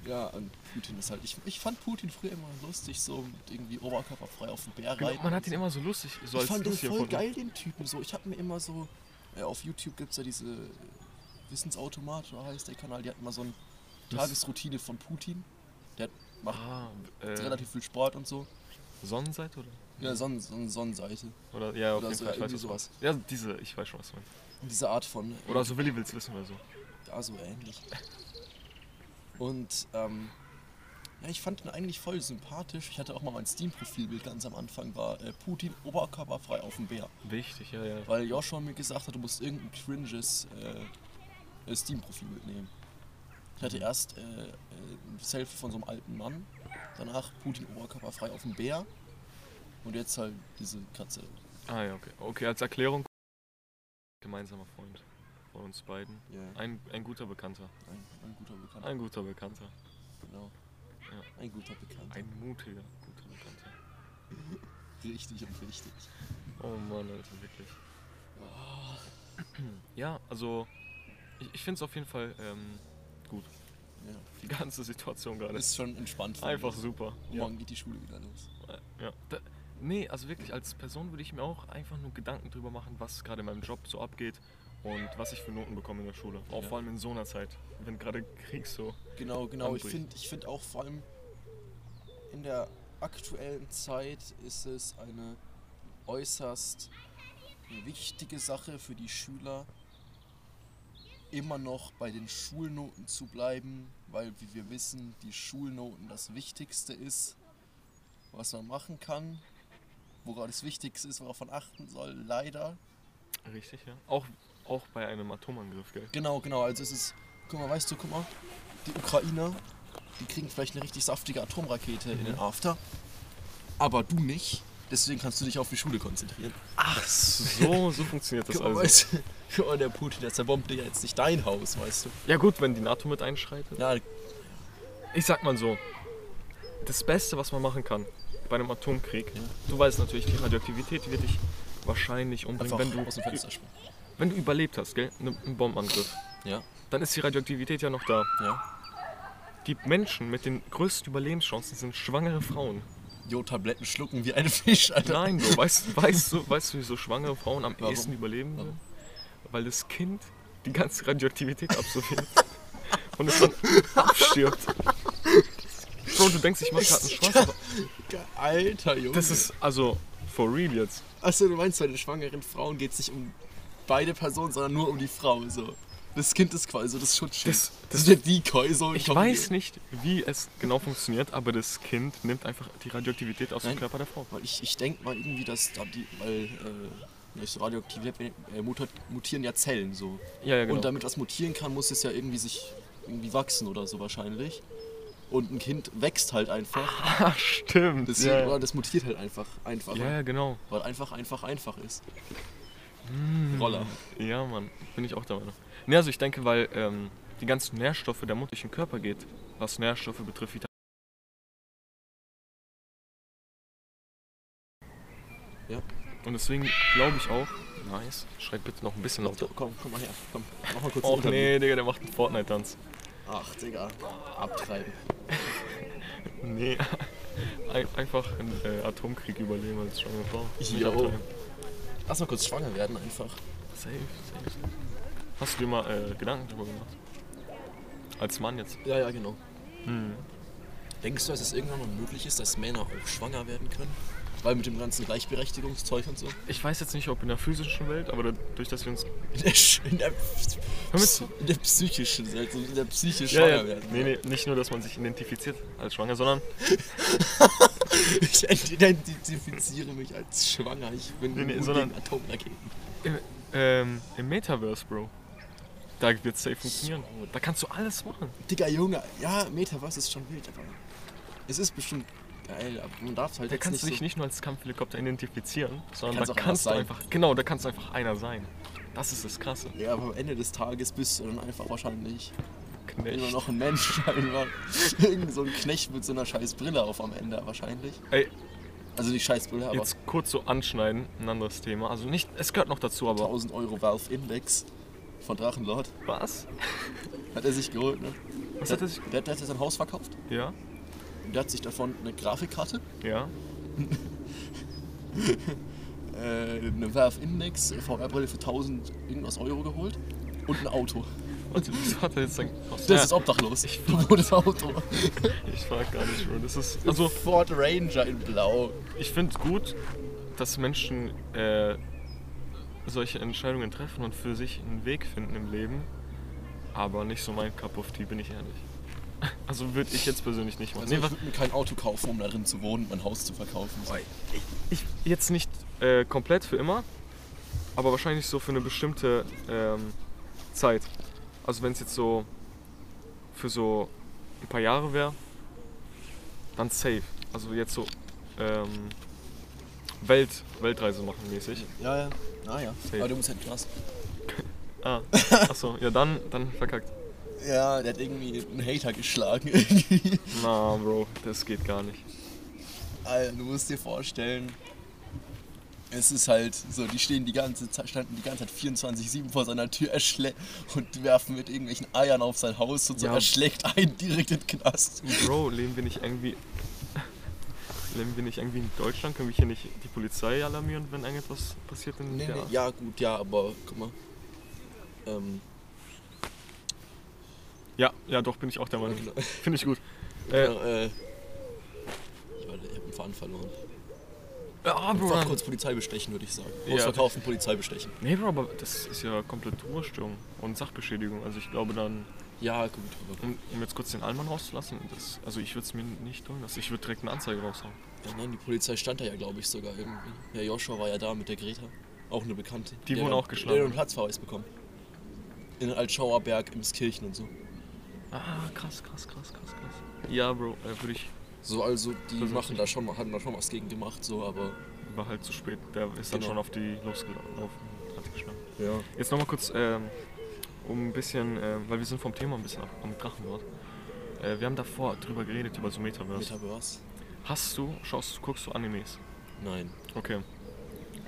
Speaker 1: ja, und Putin ist halt. Ich, ich fand Putin früher immer lustig, so mit irgendwie oberkörperfrei auf dem Bär
Speaker 2: Genau,
Speaker 1: reiten.
Speaker 2: man hat ihn immer so lustig, so
Speaker 1: ich fand den voll
Speaker 2: erfunden.
Speaker 1: geil, den Typen. So, ich habe mir immer so. Ja, auf YouTube gibt es ja diese Wissensautomat, oder heißt der Kanal, die hat immer so eine Tagesroutine von Putin. Der macht
Speaker 2: Ah, äh,
Speaker 1: relativ viel Sport und so.
Speaker 2: Sonnenseite oder?
Speaker 1: Ja, Sonnen, Sonnen, Sonnenseite.
Speaker 2: Oder ja, auf
Speaker 1: Oder
Speaker 2: jeden
Speaker 1: so,
Speaker 2: Fall. Ich weiß, was
Speaker 1: sowas.
Speaker 2: Ja, diese, ich weiß schon, was du meinst.
Speaker 1: Diese Art von.
Speaker 2: Oder so Willi will's wissen oder so.
Speaker 1: Ja, so ähnlich. [LAUGHS] Und ähm, ja, ich fand ihn eigentlich voll sympathisch. Ich hatte auch mal mein Steam-Profilbild ganz am Anfang, war äh, Putin oberkörperfrei auf dem Bär.
Speaker 2: Wichtig, ja, ja.
Speaker 1: Weil Joshua mir gesagt hat, du musst irgendein cringes äh, äh, Steam-Profilbild nehmen. Ich hatte erst äh, äh, ein Selfie von so einem alten Mann, danach Putin oberkörperfrei auf dem Bär und jetzt halt diese Katze.
Speaker 2: Ah ja, okay. Okay, als Erklärung. Gemeinsamer Freund von uns beiden.
Speaker 1: Ja,
Speaker 2: Ein, ein guter Bekannter.
Speaker 1: ein, ein guter Bekannter.
Speaker 2: Ein guter Bekannter.
Speaker 1: Genau.
Speaker 2: Ja.
Speaker 1: Ein guter Bekannter.
Speaker 2: Ein mutiger, guter Bekannter. [LAUGHS]
Speaker 1: Richtig und wichtig.
Speaker 2: Oh Mann, Alter, wirklich. Ja, also ich, ich finde es auf jeden Fall ähm, gut.
Speaker 1: Ja.
Speaker 2: Die ganze Situation gerade.
Speaker 1: Ist schon entspannt.
Speaker 2: Einfach
Speaker 1: ich.
Speaker 2: super. Ja.
Speaker 1: Morgen geht die Schule wieder los.
Speaker 2: Ja. Da, nee, also wirklich als Person würde ich mir auch einfach nur Gedanken drüber machen, was gerade in meinem Job so abgeht und was ich für Noten bekomme in der Schule. Auch
Speaker 1: Ja.
Speaker 2: vor allem in so einer Zeit, wenn gerade Krieg so.
Speaker 1: Genau, genau. Ich
Speaker 2: Anbricht.
Speaker 1: finde ich find auch vor allem in der aktuellen Zeit ist es eine äußerst wichtige Sache für die Schüler, immer noch bei den Schulnoten zu bleiben, weil wie wir wissen, die Schulnoten das Wichtigste ist, was man machen kann, worauf das Wichtigste ist, worauf man achten soll, leider.
Speaker 2: Richtig, ja. Auch, auch bei einem Atomangriff, gell?
Speaker 1: Genau, genau. Also es ist, guck mal, weißt du, guck mal, die Ukrainer, die kriegen vielleicht eine richtig saftige Atomrakete in den After, aber du nicht. Deswegen kannst du dich auf die Schule konzentrieren.
Speaker 2: Ach so, so funktioniert das also.
Speaker 1: weißt du, mal, der Putin, der zerbombt dir jetzt nicht dein Haus, weißt du.
Speaker 2: Ja gut, wenn die NATO mit einschreitet.
Speaker 1: Ja,
Speaker 2: Ich sag mal so, das Beste, was man machen kann bei einem Atomkrieg,
Speaker 1: Ja.
Speaker 2: du weißt natürlich, die Radioaktivität wird dich wahrscheinlich umbringen,
Speaker 1: einfach
Speaker 2: wenn du,
Speaker 1: aus dem Fenster springen.
Speaker 2: Wenn du überlebt hast, gell? Ne- Einen Bombenangriff.
Speaker 1: Ja,
Speaker 2: Dann ist die Radioaktivität ja noch da.
Speaker 1: ja.
Speaker 2: Die Menschen mit den größten Überlebenschancen sind schwangere Frauen.
Speaker 1: Jo, Tabletten schlucken wie ein Fisch, Alter.
Speaker 2: Nein, Bro, weißt, [LAUGHS] weißt, du, weißt du, wieso schwangere Frauen am
Speaker 1: Warum?
Speaker 2: ehesten überleben
Speaker 1: Warum?
Speaker 2: Weil das Kind die ganze Radioaktivität absorbiert [LAUGHS] und es dann abstirbt. Bro, du denkst, ich mach grad einen Spaß, aber
Speaker 1: Alter, Junge.
Speaker 2: das ist also for real jetzt.
Speaker 1: Achso, du meinst, bei den schwangeren Frauen geht es nicht um beide Personen, sondern nur um die Frau, so. Das Kind ist quasi so das Schutzschild.
Speaker 2: Das-
Speaker 1: das ist der Decoy, so.
Speaker 2: Ich weiß nicht, wie es genau funktioniert, aber das Kind nimmt einfach die Radioaktivität aus
Speaker 1: Nein.
Speaker 2: dem Körper der Frau.
Speaker 1: Weil ich, ich denke mal irgendwie, dass da die, weil äh, durch Radioaktivität äh, mutieren ja Zellen so.
Speaker 2: Ja, ja, genau.
Speaker 1: Und damit was mutieren kann, muss es ja irgendwie sich irgendwie wachsen oder so wahrscheinlich. Und ein Kind wächst halt einfach. [LAUGHS]
Speaker 2: ah, stimmt.
Speaker 1: Deswegen,
Speaker 2: ja.
Speaker 1: das mutiert halt einfach einfacher.
Speaker 2: ja, ja, genau.
Speaker 1: Weil einfach, einfach, einfach ist.
Speaker 2: Hm.
Speaker 1: Roller.
Speaker 2: Ja, Mann, bin ich auch der Meinung. Ne, also ich denke, weil ähm, die ganzen Nährstoffe der Mutter durch den Körper geht, was Nährstoffe betrifft, Vitamin.
Speaker 1: Ja.
Speaker 2: Und deswegen glaube ich auch, nice, schreit bitte noch ein bisschen lauter.
Speaker 1: Komm, komm mal her. Komm, mach mal kurz
Speaker 2: Och nee, Digga, der macht einen Fortnite-Tanz.
Speaker 1: Ach, Digga. Abtreiben. [LAUGHS]
Speaker 2: Nee, ein, einfach einen äh, Atomkrieg überleben als schwangere Frau. Abtreiben.
Speaker 1: Lass mal kurz schwanger werden einfach.
Speaker 2: Safe, safe. Hast du dir mal äh, Gedanken darüber gemacht? Als Mann jetzt?
Speaker 1: Ja, ja, genau.
Speaker 2: Hm.
Speaker 1: Denkst du, dass es irgendwann mal möglich ist, dass Männer auch schwanger werden können? Weil mit dem ganzen Gleichberechtigungszeug und so.
Speaker 2: Ich weiß jetzt nicht, ob in der physischen Welt, aber dadurch, dass wir uns.
Speaker 1: In der, in der, in der psychischen, also in der Psyche
Speaker 2: Ja,
Speaker 1: schwanger
Speaker 2: ja,
Speaker 1: werden.
Speaker 2: nee, nee, nicht nur, dass man sich identifiziert als schwanger, sondern [LAUGHS]
Speaker 1: Ich identifiziere mich als schwanger. Ich bin
Speaker 2: Nee, nee, sondern-
Speaker 1: gegen Atomraketen.
Speaker 2: im, ähm, im Metaverse, Bro. Da wird safe funktionieren. Da kannst du alles machen.
Speaker 1: Digga, Junge. Ja, Metaverse ist schon wild, aber es ist bestimmt geil. Aber man darf halt
Speaker 2: Da
Speaker 1: jetzt
Speaker 2: kannst du
Speaker 1: nicht
Speaker 2: dich
Speaker 1: so...
Speaker 2: nicht nur als Kampfhelikopter identifizieren, sondern
Speaker 1: Kannst
Speaker 2: da kannst du einfach. Genau, da kannst du einfach einer sein. Das ist das Krasse.
Speaker 1: Ja, aber am Ende des Tages bist du dann einfach wahrscheinlich
Speaker 2: Knecht.
Speaker 1: immer noch ein Mensch. [LAUGHS] Einfach. Irgend so ein Knecht mit so einer scheiß Brille auf am Ende wahrscheinlich.
Speaker 2: Ey,
Speaker 1: Also nicht scheiß Brille, aber
Speaker 2: jetzt kurz so anschneiden, ein anderes Thema. Also nicht, es gehört noch dazu, aber.
Speaker 1: 1000 Euro Valve Index von Drachenlord.
Speaker 2: Was?
Speaker 1: Hat er sich geholt, ne?
Speaker 2: Was
Speaker 1: der,
Speaker 2: hat er sich.
Speaker 1: der, der hat sein Haus verkauft.
Speaker 2: Ja?
Speaker 1: Und der hat sich davon eine Grafikkarte,
Speaker 2: Ja? [LAUGHS]
Speaker 1: äh, eine Valve Index VR-Brille für 1000 irgendwas Euro geholt. Und ein Auto.
Speaker 2: Warte, wieso hat er jetzt sein.
Speaker 1: Das
Speaker 2: ja,
Speaker 1: ist obdachlos. Ich das Auto. [LAUGHS]
Speaker 2: ich frag gar nicht, Bro. Das ist. Also,
Speaker 1: Ford Ranger in Blau.
Speaker 2: ich finde gut, dass Menschen äh, solche Entscheidungen treffen und für sich einen Weg finden im Leben. Aber nicht so mein Cup of Tea, bin ich ehrlich. [LAUGHS] Also würde ich jetzt persönlich nicht machen.
Speaker 1: Also
Speaker 2: Nee,
Speaker 1: ich würde mir kein Auto kaufen, um darin zu wohnen, mein Haus zu verkaufen.
Speaker 2: ich, jetzt nicht äh, komplett für immer, aber wahrscheinlich so für eine bestimmte ähm, Zeit. Also wenn es jetzt so für so ein paar Jahre wäre, dann safe. Also jetzt so ähm, Welt, Weltreise machen mäßig.
Speaker 1: Ja, ja. Ah ja.
Speaker 2: Safe.
Speaker 1: Aber du musst halt krass. [LAUGHS]
Speaker 2: Ah, achso, ja dann, dann verkackt.
Speaker 1: Ja, der hat irgendwie einen Hater geschlagen. [LAUGHS] irgendwie.
Speaker 2: Na, Bro, das geht gar nicht.
Speaker 1: Alter, du musst dir vorstellen, es ist halt so, die stehen die ganze Zeit, standen die ganze Zeit 24-7 vor seiner Tür und werfen mit irgendwelchen Eiern auf sein Haus und so.
Speaker 2: Ja.
Speaker 1: Er schlägt einen direkt in den Knast.
Speaker 2: Bro, leben wir nicht irgendwie. [LAUGHS] Leben wir nicht irgendwie in Deutschland? Können wir hier nicht die Polizei alarmieren, wenn irgendetwas passiert in
Speaker 1: Nee, nee, ja, gut, ja, aber guck mal. Ähm,
Speaker 2: Ja, ja, doch, bin ich auch der Meinung.
Speaker 1: genau.
Speaker 2: Finde ich gut. [LAUGHS] Äh,
Speaker 1: Ja, äh, ich warte, ich hab den Faden verloren.
Speaker 2: ja, Bro.
Speaker 1: Einfach kurz Polizei bestechen, würde ich sagen.
Speaker 2: Ja.
Speaker 1: Ausverkaufen, Polizei bestechen.
Speaker 2: Nee, Bro, aber das ist ja komplette Ruhestörung und Sachbeschädigung. Also ich glaube dann,
Speaker 1: Ja, gut, aber
Speaker 2: um, um jetzt kurz den Allmann rauszulassen, das, also ich würde es mir nicht tun lassen. Ich würde direkt eine Anzeige raushauen.
Speaker 1: ja, nein, die Polizei stand da ja, glaube ich, sogar irgendwie. Ja, Joshua war ja da mit der Greta. Auch eine Bekannte.
Speaker 2: Die wurden auch geschlagen.
Speaker 1: Der hat einen Platzverweis bekommen. In Altschauer Berg, im Kirchen und so.
Speaker 2: Ah, krass, krass, krass, krass, krass. Ja, Bro, äh, würde ich.
Speaker 1: So, also die machen da schon, mal- haben da schon was gegen gemacht, so, aber.
Speaker 2: War halt zu spät. Der ist dann
Speaker 1: Genau.
Speaker 2: schon auf die losgelaufen. Hat geschlagen.
Speaker 1: Ja.
Speaker 2: Jetzt nochmal kurz, ähm, um ein bisschen, ähm, weil wir sind vom Thema ein bisschen ab, am Drachenlord. Äh, wir haben davor drüber geredet, über so Metaverse.
Speaker 1: Metaverse?
Speaker 2: Hast du, schaust, guckst du Animes?
Speaker 1: Nein.
Speaker 2: Okay.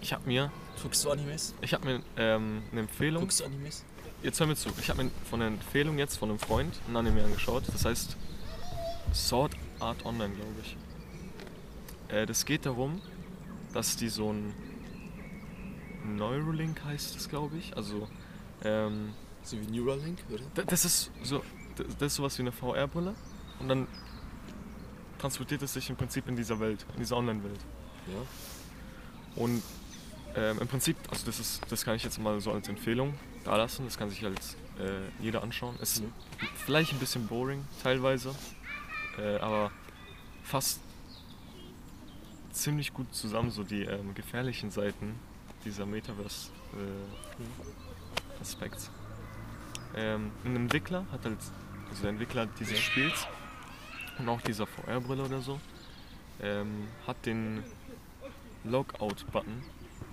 Speaker 2: Ich habe mir,
Speaker 1: Guckst du Animes?
Speaker 2: ich habe mir ähm, eine Empfehlung.
Speaker 1: Guckst du Animes?
Speaker 2: Jetzt hör mir zu. Ich habe mir von einer Empfehlung jetzt von einem Freund ein Anime angeschaut. Das heißt Sword Art Online, glaube ich. Äh, das geht darum, dass die so ein Neuralink heißt es, glaube ich. Also ähm,
Speaker 1: So wie Neuralink, oder?
Speaker 2: Da- Das ist so, das ist sowas wie eine VR-Brille und dann transportiert es sich im Prinzip in dieser Welt, in dieser Online-Welt.
Speaker 1: Ja.
Speaker 2: Und ähm, im Prinzip, also das ist, das kann ich jetzt mal so als Empfehlung da lassen, das kann sich halt äh, jeder anschauen. Es ist vielleicht ein bisschen boring teilweise, äh, aber fasst ziemlich gut zusammen so die ähm, gefährlichen Seiten dieser Metaverse äh. Ähm, ein Entwickler hat halt, also der Entwickler dieses. Spiels und auch dieser VR-Brille oder so, ähm, hat den Logout-Button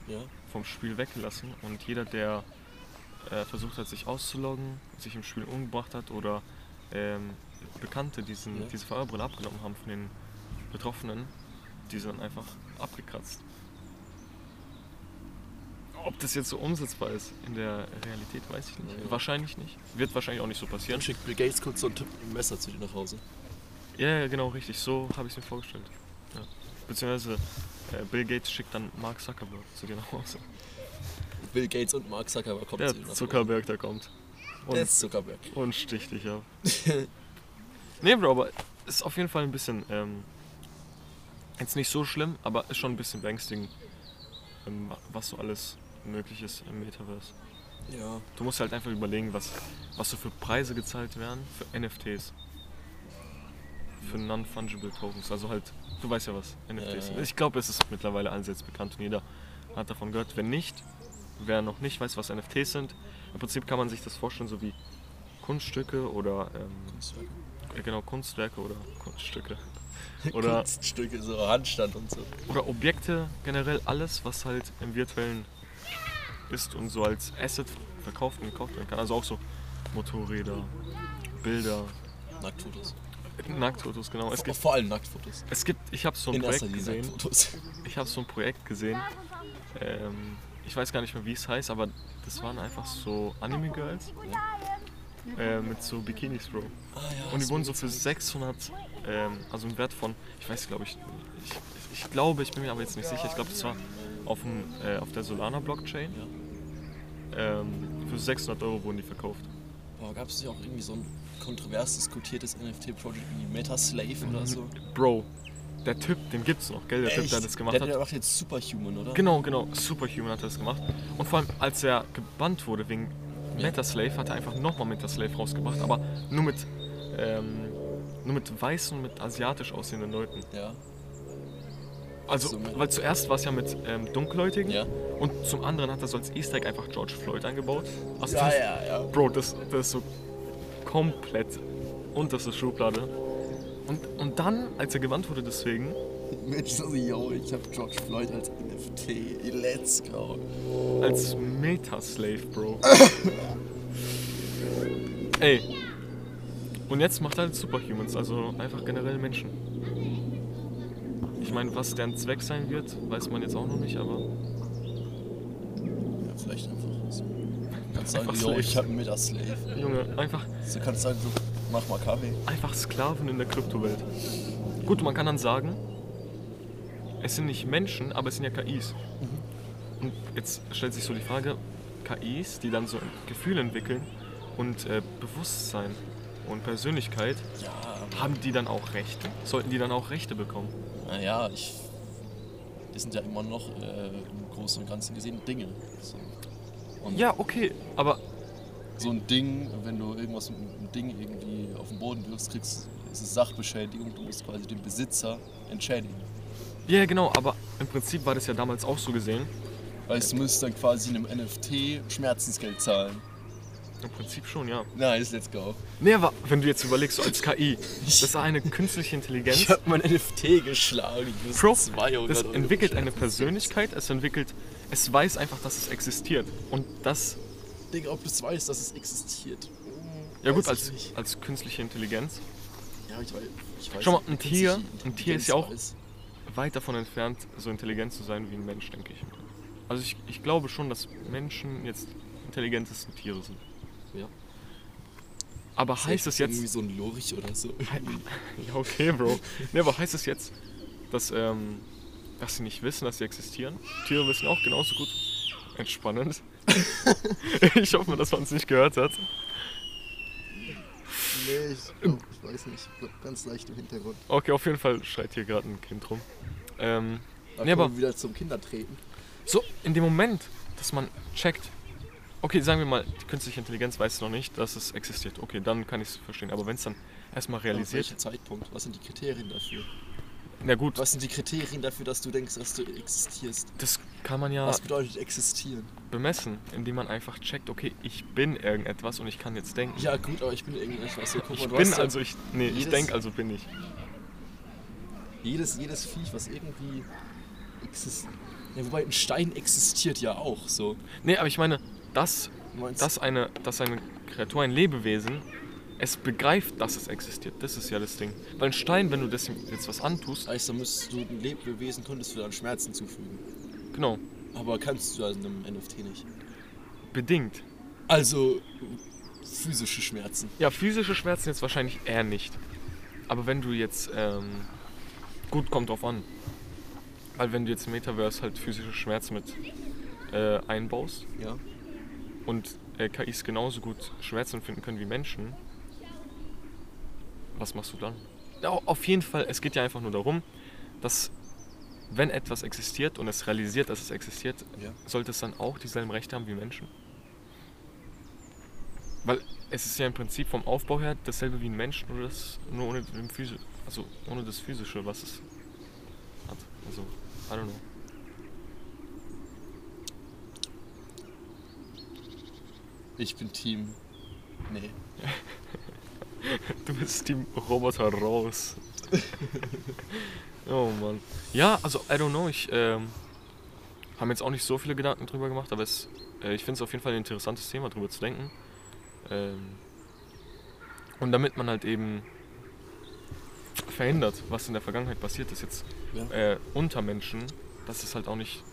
Speaker 1: Ja.
Speaker 2: vom Spiel weggelassen und jeder, der äh, versucht hat, sich auszuloggen, sich im Spiel umgebracht hat oder ähm, Bekannte diesen,
Speaker 1: Ja.
Speaker 2: diese VR-Brille abgenommen haben von den Betroffenen, die sind einfach abgekratzt. Ob das jetzt so umsetzbar ist in der Realität, weiß ich nicht.
Speaker 1: Ja.
Speaker 2: Wahrscheinlich nicht. Wird wahrscheinlich auch nicht so passieren.
Speaker 1: Dann schickt Bill Gates kurz so einen Typ mit einem Messer zu dir nach Hause.
Speaker 2: Ja, ja, genau, richtig. So habe ich es mir vorgestellt. Ja. Beziehungsweise äh, Bill Gates schickt dann Mark Zuckerberg zu dir nach Hause.
Speaker 1: Bill Gates und Mark Zuckerberg kommen
Speaker 2: Der. Zuckerberg, der kommt.
Speaker 1: Der ist Zuckerberg.
Speaker 2: Und sticht dich ab. [LAUGHS] nee, Bro, aber ist auf jeden Fall ein bisschen, ähm, jetzt nicht so schlimm, aber ist schon ein bisschen beängstigend, ähm, was so alles möglich ist im Metaverse.
Speaker 1: Ja.
Speaker 2: Du musst halt einfach überlegen, was, was so für Preise gezahlt werden für NFTs. Für Non-Fungible Tokens. Also halt, du weißt ja, was NFTs
Speaker 1: Ja,
Speaker 2: sind.
Speaker 1: ja.
Speaker 2: Ich glaube, es ist mittlerweile allseits bekannt und jeder hat davon gehört. Wenn nicht, wer noch nicht weiß, was NFTs sind, im Prinzip kann man sich das vorstellen, so wie Kunststücke oder ähm,
Speaker 1: Kunstwerke.
Speaker 2: äh, genau Kunstwerke oder Kunststücke. [LAUGHS] Oder,
Speaker 1: Kunststücke, so Handstand und so.
Speaker 2: oder Objekte, generell alles, was halt im virtuellen ist und so als Asset verkauft und gekauft werden kann. Also auch so Motorräder, Bilder,
Speaker 1: Nacktfotos.
Speaker 2: Nacktfotos, genau. Es
Speaker 1: Vor,
Speaker 2: gibt,
Speaker 1: vor allem Nacktfotos.
Speaker 2: es gibt ich habe so ein
Speaker 1: In
Speaker 2: Projekt gesehen.
Speaker 1: Nacktfotos.
Speaker 2: Ich habe so ein Projekt gesehen. Ähm, ich weiß gar nicht mehr, wie es heißt, aber das waren einfach so Anime-Girls äh, mit so Bikinis, Bro.
Speaker 1: Ah, ja,
Speaker 2: Und die wurden so für
Speaker 1: gezeigt.
Speaker 2: 600, ähm, also ein Wert von, ich weiß glaube ich, ich, ich glaube, ich bin mir aber jetzt nicht sicher, ich glaube das war auf, dem, äh, auf der Solana Blockchain.
Speaker 1: Ja.
Speaker 2: Ähm, Für 600 Euro wurden die verkauft.
Speaker 1: Boah, gab es nicht auch irgendwie so ein kontrovers diskutiertes NFT-Projekt wie Metaslave oder so?
Speaker 2: Bro, der Typ, den gibt's noch, gell? Der Typ, der das gemacht
Speaker 1: der,
Speaker 2: hat.
Speaker 1: Der macht jetzt Superhuman, oder?
Speaker 2: Genau, genau. Superhuman hat das gemacht. Und vor allem, als er gebannt wurde wegen
Speaker 1: Ja.
Speaker 2: Metaslave, hat er einfach nochmal Metaslave rausgebracht, aber nur mit, ähm, nur mit weißen mit asiatisch aussehenden Leuten.
Speaker 1: Ja.
Speaker 2: Also,
Speaker 1: So
Speaker 2: weil zuerst war es ja mit ähm, Dunkelhäutigen
Speaker 1: Ja.
Speaker 2: und zum anderen hat er so als Easter Egg einfach George Floyd eingebaut. Also
Speaker 1: Ja,
Speaker 2: das,
Speaker 1: ja, ja.
Speaker 2: Bro, das, das ist so komplett unterste Schublade. Und, und dann, als er gebannt wurde deswegen,
Speaker 1: Mensch, so, yo, ich hab George Floyd als NFT. Let's go.
Speaker 2: als Metaslave, Bro. [COUGHS] Ey. Und jetzt macht er halt Superhumans, also einfach generell Menschen. Ich meine, was deren Zweck sein wird, weiß man jetzt auch noch nicht, aber
Speaker 1: Ja, vielleicht einfach so. Du kannst [LAUGHS] sagen, yo, ich hab einen Metaslave.
Speaker 2: Junge, einfach,
Speaker 1: Du kannst sagen, so, mach mal Kaffee.
Speaker 2: einfach Sklaven in der Kryptowelt. Gut, man kann dann sagen, es sind nicht Menschen, aber es sind ja KIs. Und jetzt stellt sich so die Frage, KIs, die dann so ein Gefühl entwickeln und äh, Bewusstsein und Persönlichkeit,
Speaker 1: Ja,
Speaker 2: haben die dann auch Rechte? Sollten die dann auch Rechte bekommen?
Speaker 1: naja, ich. Das sind ja immer noch äh, im Großen und Ganzen gesehen Dinge. So. Und
Speaker 2: Ja, okay, aber
Speaker 1: so ein Ding, wenn du irgendwas mit einem Ding irgendwie auf den Boden wirfst, kriegst, ist es Sachbeschädigung. Du musst quasi den Besitzer entschädigen.
Speaker 2: ja genau, aber im Prinzip war das ja damals auch so gesehen.
Speaker 1: Weißt du, müsst dann quasi einem NFT Schmerzensgeld zahlen.
Speaker 2: Im Prinzip schon, ja.
Speaker 1: Nice, let's go.
Speaker 2: Nee, aber wenn du jetzt überlegst, so als KI, [LAUGHS] das ist eine künstliche Intelligenz.
Speaker 1: Ich hab mein NFT geschlagen.
Speaker 2: Bro,
Speaker 1: 200
Speaker 2: das entwickelt eine. Persönlichkeit, es entwickelt, es weiß einfach, dass es existiert. Und das,
Speaker 1: Digga, ob du es weißt, dass es existiert.
Speaker 2: ja gut,
Speaker 1: Weiß
Speaker 2: als, als künstliche Intelligenz,
Speaker 1: Ja, ich weiß, ich weiß
Speaker 2: Schau mal, ein Tier- ein Tier ist ja auch-
Speaker 1: Intelligenz
Speaker 2: weit davon entfernt, so intelligent zu sein wie ein Mensch, denke ich. Also ich, ich glaube schon, dass Menschen jetzt intelligentesten Tiere sind.
Speaker 1: Ja.
Speaker 2: Aber
Speaker 1: ist.
Speaker 2: heißt es
Speaker 1: Irgendwie
Speaker 2: jetzt,
Speaker 1: so ein Lurch oder so. [LAUGHS]
Speaker 2: Ja, okay, Bro. Nee, aber heißt es jetzt, dass, ähm, dass sie nicht wissen, dass sie existieren? Tiere wissen auch genauso gut. Entspannend. [LAUGHS] ich hoffe mal, dass man es nicht gehört hat.
Speaker 1: nee, ich, glaub, ich weiß nicht. Ganz leicht im Hintergrund.
Speaker 2: Okay, auf jeden Fall schreit hier gerade ein Kind rum. Ähm, Nee, aber-
Speaker 1: wieder zum Kindertreten.
Speaker 2: so, in dem Moment, dass man checkt, okay, sagen wir mal, die künstliche Intelligenz weiß noch nicht, dass es existiert. Okay, dann kann ich es verstehen. Aber wenn es dann erstmal realisiert,
Speaker 1: welchen Zeitpunkt? Was sind die Kriterien dafür?
Speaker 2: Na gut,
Speaker 1: Was sind die Kriterien dafür, dass du denkst, dass du existierst?
Speaker 2: das kann man ja
Speaker 1: Was bedeutet existieren?
Speaker 2: bemessen, indem man einfach checkt, okay, ich bin irgendetwas und ich kann jetzt denken.
Speaker 1: Ja gut, aber ich bin irgendwas. So, guck mal,
Speaker 2: Ich bin
Speaker 1: ja
Speaker 2: also ich. Nee, ich
Speaker 1: jedes-
Speaker 2: denke also bin ich.
Speaker 1: jedes, jedes Viech, was irgendwie existiert. Ja, wobei ein Stein existiert ja auch so.
Speaker 2: Nee, aber ich meine, dass, dass, eine, dass eine Kreatur, ein Lebewesen, es begreift, dass es existiert. Das ist ja das Ding. Weil ein Stein, wenn du das jetzt was antust,
Speaker 1: heißt, dann müsstest du ein Lebewesen, könntest du dann Schmerzen zufügen.
Speaker 2: genau,
Speaker 1: Aber kannst du also einem NFT nicht.
Speaker 2: bedingt.
Speaker 1: Also physische Schmerzen.
Speaker 2: Ja, physische Schmerzen jetzt wahrscheinlich eher nicht. Aber wenn du jetzt, ähm, gut, kommt drauf an. Weil wenn du jetzt im Metaverse halt physische Schmerzen mit äh, einbaust,
Speaker 1: Ja.
Speaker 2: und äh, KIs genauso gut Schmerzen empfinden können wie Menschen, was machst du dann? Ja, auf jeden Fall, es geht ja einfach nur darum, dass wenn etwas existiert und es realisiert, dass es existiert,
Speaker 1: Ja.
Speaker 2: sollte es dann auch dieselben Rechte haben wie Menschen. Weil es ist ja im Prinzip vom Aufbau her dasselbe wie ein Mensch, nur, das, nur ohne, den Physi also ohne das Physische, was es hat. Also, I don't know.
Speaker 1: Ich bin Team. Nee. [LAUGHS]
Speaker 2: Du bist die Roboter raus. [LAUGHS] oh Mann. Ja, also I don't know, ich ähm, habe mir jetzt auch nicht so viele Gedanken drüber gemacht, aber es, äh, ich finde es auf jeden Fall ein interessantes Thema, drüber zu denken. Ähm, und damit man halt eben verhindert, was in der Vergangenheit passiert ist jetzt
Speaker 1: Ja.
Speaker 2: äh, unter Menschen, dass es halt auch nicht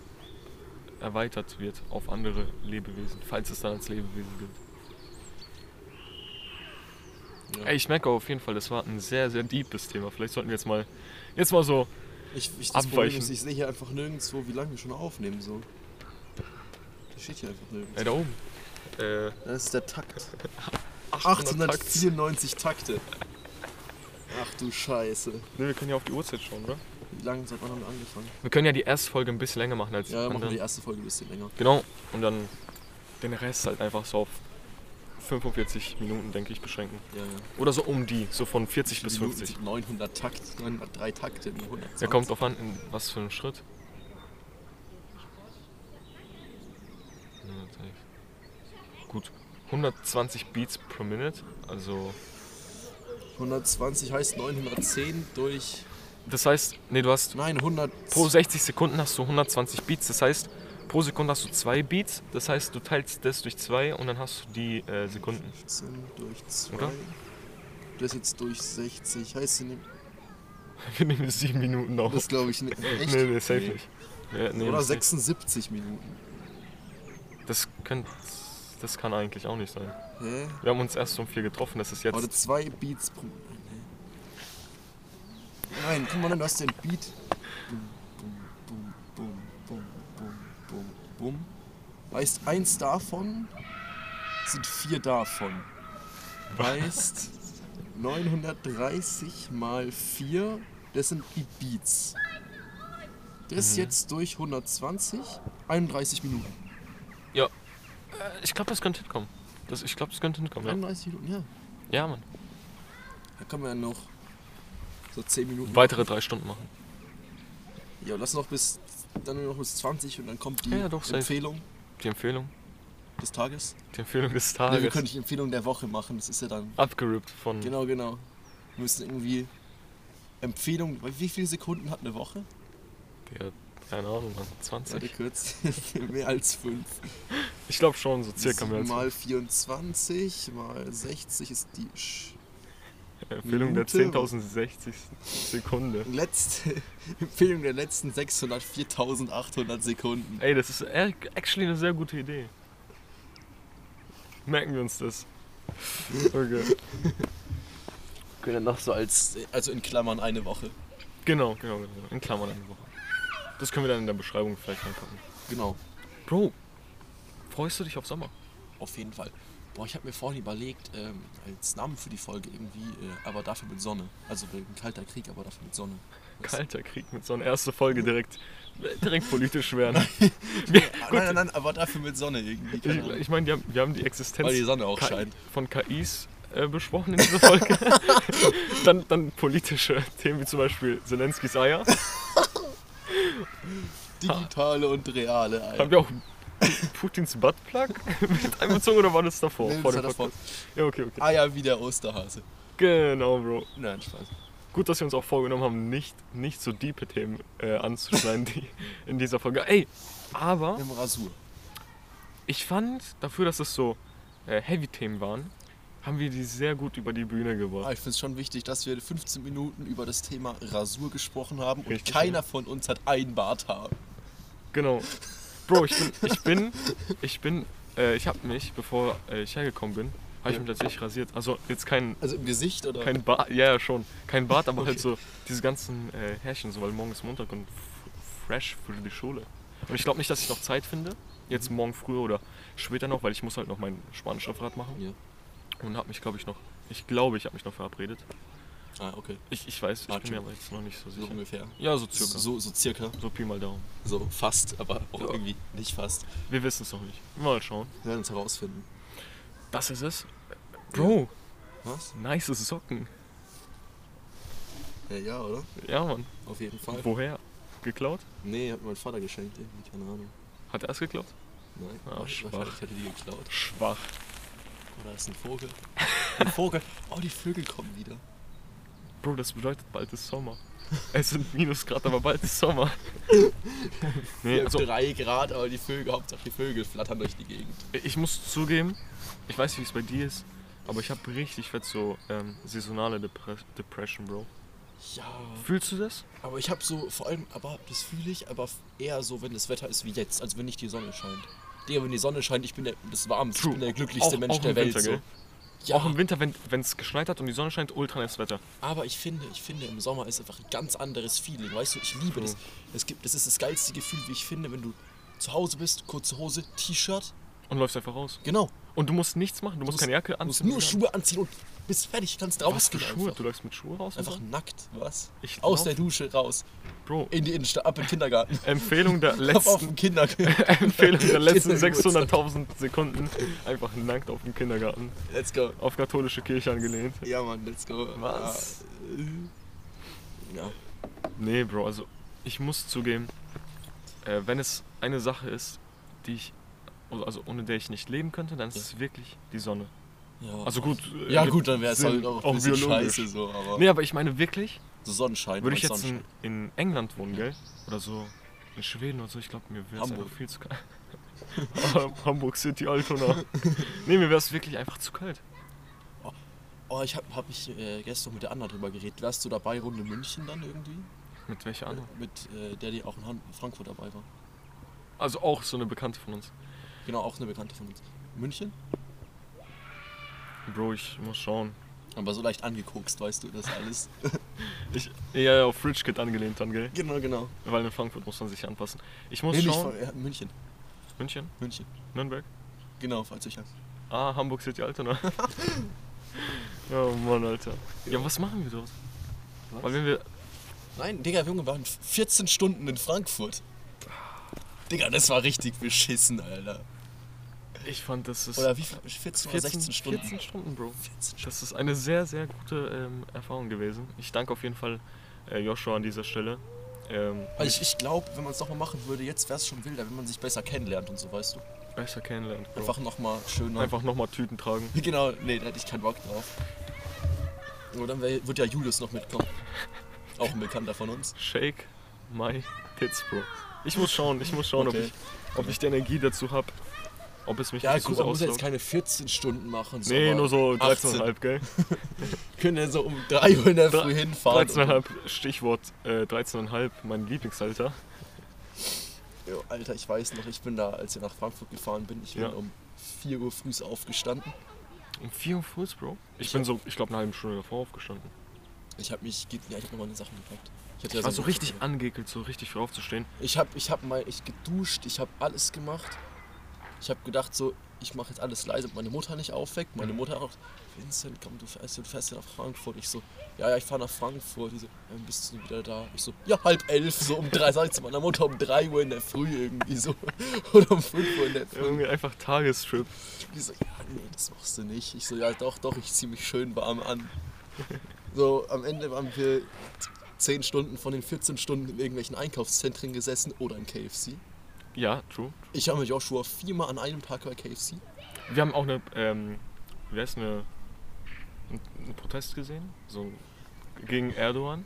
Speaker 2: erweitert wird auf andere Lebewesen, falls es dann als Lebewesen gilt.
Speaker 1: Ja.
Speaker 2: Ey, ich merke auf jeden Fall, das war ein sehr, sehr deepes Thema. Vielleicht sollten wir jetzt mal, jetzt mal so,
Speaker 1: Ich, ich, das Problem
Speaker 2: Abweichen.
Speaker 1: ist, ich sehe hier einfach nirgendwo, wie lange wir schon aufnehmen. So. Das steht hier einfach nirgends.
Speaker 2: ey, da oben. Äh,
Speaker 1: Das ist der Takt.
Speaker 2: 800 Takt.
Speaker 1: 894 Takte. Ach du Scheiße.
Speaker 2: Ne, wir können ja auf die Uhrzeit schauen, oder?
Speaker 1: Wie lange hat man damit angefangen?
Speaker 2: Wir können ja die erste Folge ein bisschen länger machen als die
Speaker 1: Ja, machen wir die erste Folge ein bisschen länger.
Speaker 2: Genau. Und dann den Rest halt einfach so auf 45 Minuten, denke ich, beschränken.
Speaker 1: Ja, ja.
Speaker 2: Oder so um die, so von 40 bis
Speaker 1: Minuten
Speaker 2: 50.
Speaker 1: sind 900 Takt, 903 Takte, 120.
Speaker 2: Ja, kommt drauf an, in was für einen Schritt. Gut. 120 Beats per Minute, also
Speaker 1: 120 heißt 910 durch.
Speaker 2: das heißt, nee, du hast
Speaker 1: Nein, 100.
Speaker 2: pro 60 Sekunden hast du 120 Beats, das heißt, pro Sekunde hast du zwei Beats, das heißt, du teilst das durch zwei und dann hast du die äh, Sekunden.
Speaker 1: 15 durch 2.
Speaker 2: Oder?
Speaker 1: Das jetzt durch 60. Heißt sie nicht. [LAUGHS]
Speaker 2: Wir nehmen sieben Minuten auf.
Speaker 1: Das glaube ich nicht. [LAUGHS] Echt?
Speaker 2: Nee, nee, safe nicht. Ja, nee,
Speaker 1: Oder
Speaker 2: das,
Speaker 1: 76 Minuten.
Speaker 2: das, könnt, das kann eigentlich auch nicht sein.
Speaker 1: Hä?
Speaker 2: Wir haben uns erst um vier getroffen, das ist jetzt.
Speaker 1: Oder 2 Beats pro. Nee. Nein, guck mal, du hast den Beat. Heißt, eins davon sind vier davon. Heißt, 930 mal 4, das sind die Beats. Das jetzt durch 120, 31 Minuten.
Speaker 2: Ja. Äh, Ich glaube, das könnte hinkommen. Das, ich glaube, das könnte hinkommen, ja.
Speaker 1: 31 Minuten, ja.
Speaker 2: Ja, Mann.
Speaker 1: Da können wir ja noch so 10 Minuten.
Speaker 2: Weitere drei Stunden machen.
Speaker 1: Ja, lass noch bis dann noch bis 20 und dann kommt die
Speaker 2: Ja, ja, doch, safe. Die Empfehlung.
Speaker 1: des Tages.
Speaker 2: Die Empfehlung des Tages.
Speaker 1: wir können die Empfehlung der Woche machen, das ist ja dann.
Speaker 2: Abgerippt von.
Speaker 1: Genau, genau. Wir müssen irgendwie Empfehlung. Wie viele Sekunden hat eine Woche?
Speaker 2: Ja, keine Ahnung, Mann.
Speaker 1: Warte
Speaker 2: 20.
Speaker 1: kurz. [LAUGHS] mehr als 5.
Speaker 2: Ich glaube schon, so circa mehr als.
Speaker 1: mal 24 mal 60 ist die Sch
Speaker 2: Empfehlung der
Speaker 1: Minute.
Speaker 2: 10.060. Sekunde.
Speaker 1: letzte [LAUGHS] Empfehlung der letzten 600, 4800 Sekunden.
Speaker 2: Ey, das ist e- actually eine sehr gute Idee. Merken wir uns das. [LAUGHS] Okay.
Speaker 1: Können noch so als, also in Klammern eine Woche.
Speaker 2: Genau, genau, genau. In Klammern eine Woche. Das können wir dann in der Beschreibung vielleicht reinpacken.
Speaker 1: Genau.
Speaker 2: Bro, freust du dich auf Sommer?
Speaker 1: Auf jeden Fall. Boah, ich habe mir vorhin überlegt, ähm, als Namen für die Folge irgendwie, äh, aber dafür mit Sonne. Also ein kalter Krieg, aber dafür mit Sonne.
Speaker 2: Kalter Krieg mit so einer ersten Folge direkt, direkt politisch werden.
Speaker 1: Ah, nein, [LAUGHS] nein, nein, aber dafür mit Sonne irgendwie.
Speaker 2: Ich,
Speaker 1: Ahnung.
Speaker 2: ich meine, wir haben, die Existenz
Speaker 1: Weil die Sonne auch scheint.
Speaker 2: von KIs äh, besprochen in dieser Folge. [LAUGHS] dann, dann politische Themen wie zum Beispiel Zelenskis Eier. [LAUGHS]
Speaker 1: Digitale und reale Eier.
Speaker 2: Haben wir auch Putins Buttplug [LAUGHS] mit einbezogen oder war das davor?
Speaker 1: Nee,
Speaker 2: Vor
Speaker 1: das davor.
Speaker 2: Ja, okay, okay.
Speaker 1: Eier wie der Osterhase.
Speaker 2: Genau, Bro.
Speaker 1: Nein, Spaß.
Speaker 2: Gut, dass wir uns auch vorgenommen haben, nicht, nicht so diepe Themen äh, anzuschneiden [LAUGHS] die in dieser Folge. Ey, aber
Speaker 1: Im Rasur.
Speaker 2: ich fand, dafür, dass es so äh, Heavy-Themen waren, haben wir die sehr gut über die Bühne
Speaker 1: Ah,
Speaker 2: gebracht.
Speaker 1: ich finde es schon wichtig, dass wir 15 Minuten über das Thema Rasur gesprochen haben und
Speaker 2: Richtig,
Speaker 1: keiner
Speaker 2: ja.
Speaker 1: von uns hat ein Bart haben.
Speaker 2: Genau. [LAUGHS] Bro, ich bin, ich bin, ich bin, äh, ich habe mich, bevor äh, ich hergekommen bin, habe ich
Speaker 1: Ja.
Speaker 2: mich tatsächlich rasiert. Also jetzt kein,
Speaker 1: Also im Gesicht oder?
Speaker 2: kein Bart, ja, ja schon, kein Bart, aber halt
Speaker 1: Okay.
Speaker 2: so diese ganzen äh, Härchen, so, weil morgen ist Montag und fresh für die Schule. Und ich glaube nicht, dass ich noch Zeit finde, jetzt
Speaker 1: Mhm.
Speaker 2: morgen früh oder später noch, weil ich muss halt noch mein Spanisch-Referat machen.
Speaker 1: Ja.
Speaker 2: Und habe mich, glaube ich, noch, ich glaube, ich habe mich noch verabredet.
Speaker 1: Ah, okay.
Speaker 2: Ich, ich weiß, ich
Speaker 1: Ah,
Speaker 2: bin mir aber jetzt noch nicht so
Speaker 1: So
Speaker 2: sicher.
Speaker 1: ungefähr.
Speaker 2: Ja, so circa. So,
Speaker 1: So, so circa.
Speaker 2: Pi mal Daumen.
Speaker 1: So fast, aber auch
Speaker 2: Ja.
Speaker 1: irgendwie nicht fast.
Speaker 2: Wir wissen es noch nicht. Mal schauen.
Speaker 1: Wir werden es herausfinden.
Speaker 2: Das ist es. Bro,
Speaker 1: Was?
Speaker 2: nice Socken.
Speaker 1: Ja, ja, oder?
Speaker 2: Ja, Mann.
Speaker 1: Auf jeden Fall.
Speaker 2: Woher? Geklaut?
Speaker 1: Nee, hat mir mein Vater geschenkt, irgendwie, keine Ahnung.
Speaker 2: Hat er es geklaut?
Speaker 1: Nein,
Speaker 2: Ah, schwach.
Speaker 1: hätte die geklaut.
Speaker 2: Schwach.
Speaker 1: Oder ist ein Vogel? Ein Vogel. Oh, die Vögel kommen wieder.
Speaker 2: Bro, das bedeutet bald ist Sommer. [LAUGHS] Es sind Minusgrad, aber bald ist Sommer. [LAUGHS] nee, also
Speaker 1: drei Grad, aber die Vögel, Hauptsache die Vögel flattern durch die Gegend.
Speaker 2: ich muss zugeben, ich weiß nicht, wie es bei dir ist, aber ich habe richtig fett so ähm, saisonale Depre Depression, Bro.
Speaker 1: Ja.
Speaker 2: Fühlst du das?
Speaker 1: Aber ich habe so, vor allem, aber das fühle ich, aber eher so, wenn das Wetter ist wie jetzt, also wenn nicht die Sonne scheint. Digga, wenn die Sonne scheint, ich bin der, das warm, ich bin der glücklichste
Speaker 2: Auch-
Speaker 1: Mensch
Speaker 2: auch
Speaker 1: der Welt.
Speaker 2: Winter,
Speaker 1: so. Ja,
Speaker 2: Auch im Winter, wenn es geschneit hat und die Sonne scheint, ultra nice Wetter.
Speaker 1: aber ich finde, ich finde, im Sommer ist einfach ein ganz anderes Feeling. Weißt du, ich liebe
Speaker 2: True.
Speaker 1: das. Es gibt, das ist das geilste Gefühl, wie ich finde, wenn du zu Hause bist, kurze Hose, T-Shirt
Speaker 2: Und läufst einfach raus.
Speaker 1: Genau.
Speaker 2: Und du musst nichts machen, du musst keine Jacke
Speaker 1: Du musst
Speaker 2: anziehen.
Speaker 1: nur Schuhe anziehen und bist fertig. Kannst
Speaker 2: Was
Speaker 1: rausgehen
Speaker 2: für Schuhe?
Speaker 1: einfach.
Speaker 2: Du läufst mit Schuhe raus?
Speaker 1: Einfach nackt, was?
Speaker 2: Ich
Speaker 1: Aus der Dusche raus.
Speaker 2: Bro,
Speaker 1: In die Innenstadt, ab in den Kindergarten. [LAUGHS]
Speaker 2: Empfehlung der
Speaker 1: Ab auf
Speaker 2: letzten,
Speaker 1: den Kindergarten. [LAUGHS]
Speaker 2: Empfehlung der letzten
Speaker 1: Kindergeburtstag.
Speaker 2: 600.000 Sekunden. Einfach nackt auf dem Kindergarten.
Speaker 1: Let's go.
Speaker 2: Auf katholische Kirche angelehnt.
Speaker 1: Ja, Mann, let's go.
Speaker 2: Was?
Speaker 1: Ja.
Speaker 2: Nee, Bro, also ich muss zugeben, äh, wenn es eine Sache ist, die ich, also ohne der ich nicht leben könnte, dann ist es wirklich die Sonne.
Speaker 1: ja.
Speaker 2: Also gut. äh,
Speaker 1: Ja,
Speaker 2: gibt
Speaker 1: gut, dann wäre es halt auch ein bisschen
Speaker 2: biologisch.
Speaker 1: scheiße so, aber.
Speaker 2: Nee, aber ich meine wirklich,
Speaker 1: So Sonnenschein.
Speaker 2: würde ich jetzt in, in England wohnen, gell? Oder so in Schweden oder so, ich glaube, mir wäre es einfach viel zu kalt. [LAUGHS] Hamburg City, Altona. [LAUGHS] nee, mir wäre es wirklich einfach zu kalt.
Speaker 1: Oh, ich hab, hab ich äh, gestern mit der Anna drüber geredet. Wärst du dabei, Runde München dann irgendwie?
Speaker 2: Mit welcher Anna?
Speaker 1: Mit äh, der, die auch in Frankfurt dabei war.
Speaker 2: Also auch so eine Bekannte von uns.
Speaker 1: Genau, auch eine Bekannte von uns. München?
Speaker 2: Bro, ich muss schauen.
Speaker 1: Aber so leicht angekokst, weißt du, das alles. [LAUGHS]
Speaker 2: Ich eher auf Kid angelehnt dann, gell?
Speaker 1: genau, genau.
Speaker 2: Weil in Frankfurt muss man sich anpassen. Ich muss
Speaker 1: Nee, nicht
Speaker 2: schauen.
Speaker 1: von, ja, München.
Speaker 2: München,
Speaker 1: München.
Speaker 2: Nürnberg.
Speaker 1: Genau, falls ich hab's.
Speaker 2: Ah, Hamburg City, Altona. [LAUGHS] oh Mann, Alter. Ja, was machen wir dort? Weil wenn wir.
Speaker 1: Nein, Digga, Junge, wir waren 14 Stunden in Frankfurt. Digga, das war richtig beschissen, Alter.
Speaker 2: Ich fand, das ist.
Speaker 1: Oder wie viel? 14 oder 16 Stunden?
Speaker 2: 14 Stunden, Bro.
Speaker 1: 14 Stunden.
Speaker 2: Das ist eine sehr, sehr gute ähm, Erfahrung gewesen. Ich danke auf jeden Fall äh, Joshua an dieser Stelle. Ähm,
Speaker 1: Weil ich, ich glaube, wenn man es nochmal machen würde, jetzt wäre es schon wilder, wenn man sich besser kennenlernt und so, weißt du.
Speaker 2: besser kennenlernt, Bro.
Speaker 1: Einfach nochmal schöner.
Speaker 2: Einfach nochmal Tüten tragen. [LAUGHS]
Speaker 1: Genau, nee, da hätte ich keinen Bock drauf. Nur dann wär, wird ja Julius noch mitkommen. Auch ein Bekannter von uns.
Speaker 2: Shake my tits, Bro. Ich muss schauen, ich muss schauen,
Speaker 1: Okay.
Speaker 2: ob, ich, ob ich die Energie dazu habe. Ob es mich
Speaker 1: Ja,
Speaker 2: sehr
Speaker 1: man muss ja jetzt keine 14 Stunden machen.
Speaker 2: Nee,
Speaker 1: aber
Speaker 2: nur so
Speaker 1: 18.
Speaker 2: 13,5, gell? [LAUGHS]
Speaker 1: Können ja so um 3 Uhr in der Früh hinfahren.
Speaker 2: 13,5, Stichwort äh, 13,5, mein Lieblingsalter.
Speaker 1: Jo, Alter, ich weiß noch, ich bin da, als ich nach Frankfurt gefahren bin, ich bin
Speaker 2: Ja.
Speaker 1: um 4 Uhr früh aufgestanden.
Speaker 2: Um 4 Uhr früh, Bro? Ich,
Speaker 1: Ich
Speaker 2: bin so, ich glaube, eine halbe Stunde davor aufgestanden.
Speaker 1: Ich habe mich, ja, ich hab noch meine Sachen gepackt. Ich,
Speaker 2: Ich
Speaker 1: ja
Speaker 2: war so richtig
Speaker 1: Rucksack.
Speaker 2: angeekelt, so richtig früh aufzustehen.
Speaker 1: Ich habe ich hab mal, ich geduscht, ich habe alles gemacht. Ich habe gedacht so, ich mache jetzt alles leise, meine Mutter nicht aufweckt. Meine Mutter auch, Vincent, komm, du fährst, du fährst ja nach Frankfurt. Ich so, ja, ja, ich fahre nach Frankfurt. Die so, ja, bist du wieder da? Ich so, ja, halb elf, so um drei, sag ich zu meiner Mutter um drei Uhr in der Früh irgendwie so. [LAUGHS] Oder um fünf Uhr in der Früh.
Speaker 2: Irgendwie einfach Tagestrip.
Speaker 1: Die so, ja, nee, das machst du nicht. Ich so, ja, doch, doch, ich zieh mich schön warm an. So, am Ende waren wir 10 Stunden von den 14 Stunden in irgendwelchen Einkaufszentren gesessen oder im KFC.
Speaker 2: Ja, true.
Speaker 1: Ich habe mit Joshua viermal an einem Tag bei KFC.
Speaker 2: Wir haben auch eine, ähm, wie heißt eine, einen Protest gesehen, so gegen Erdogan.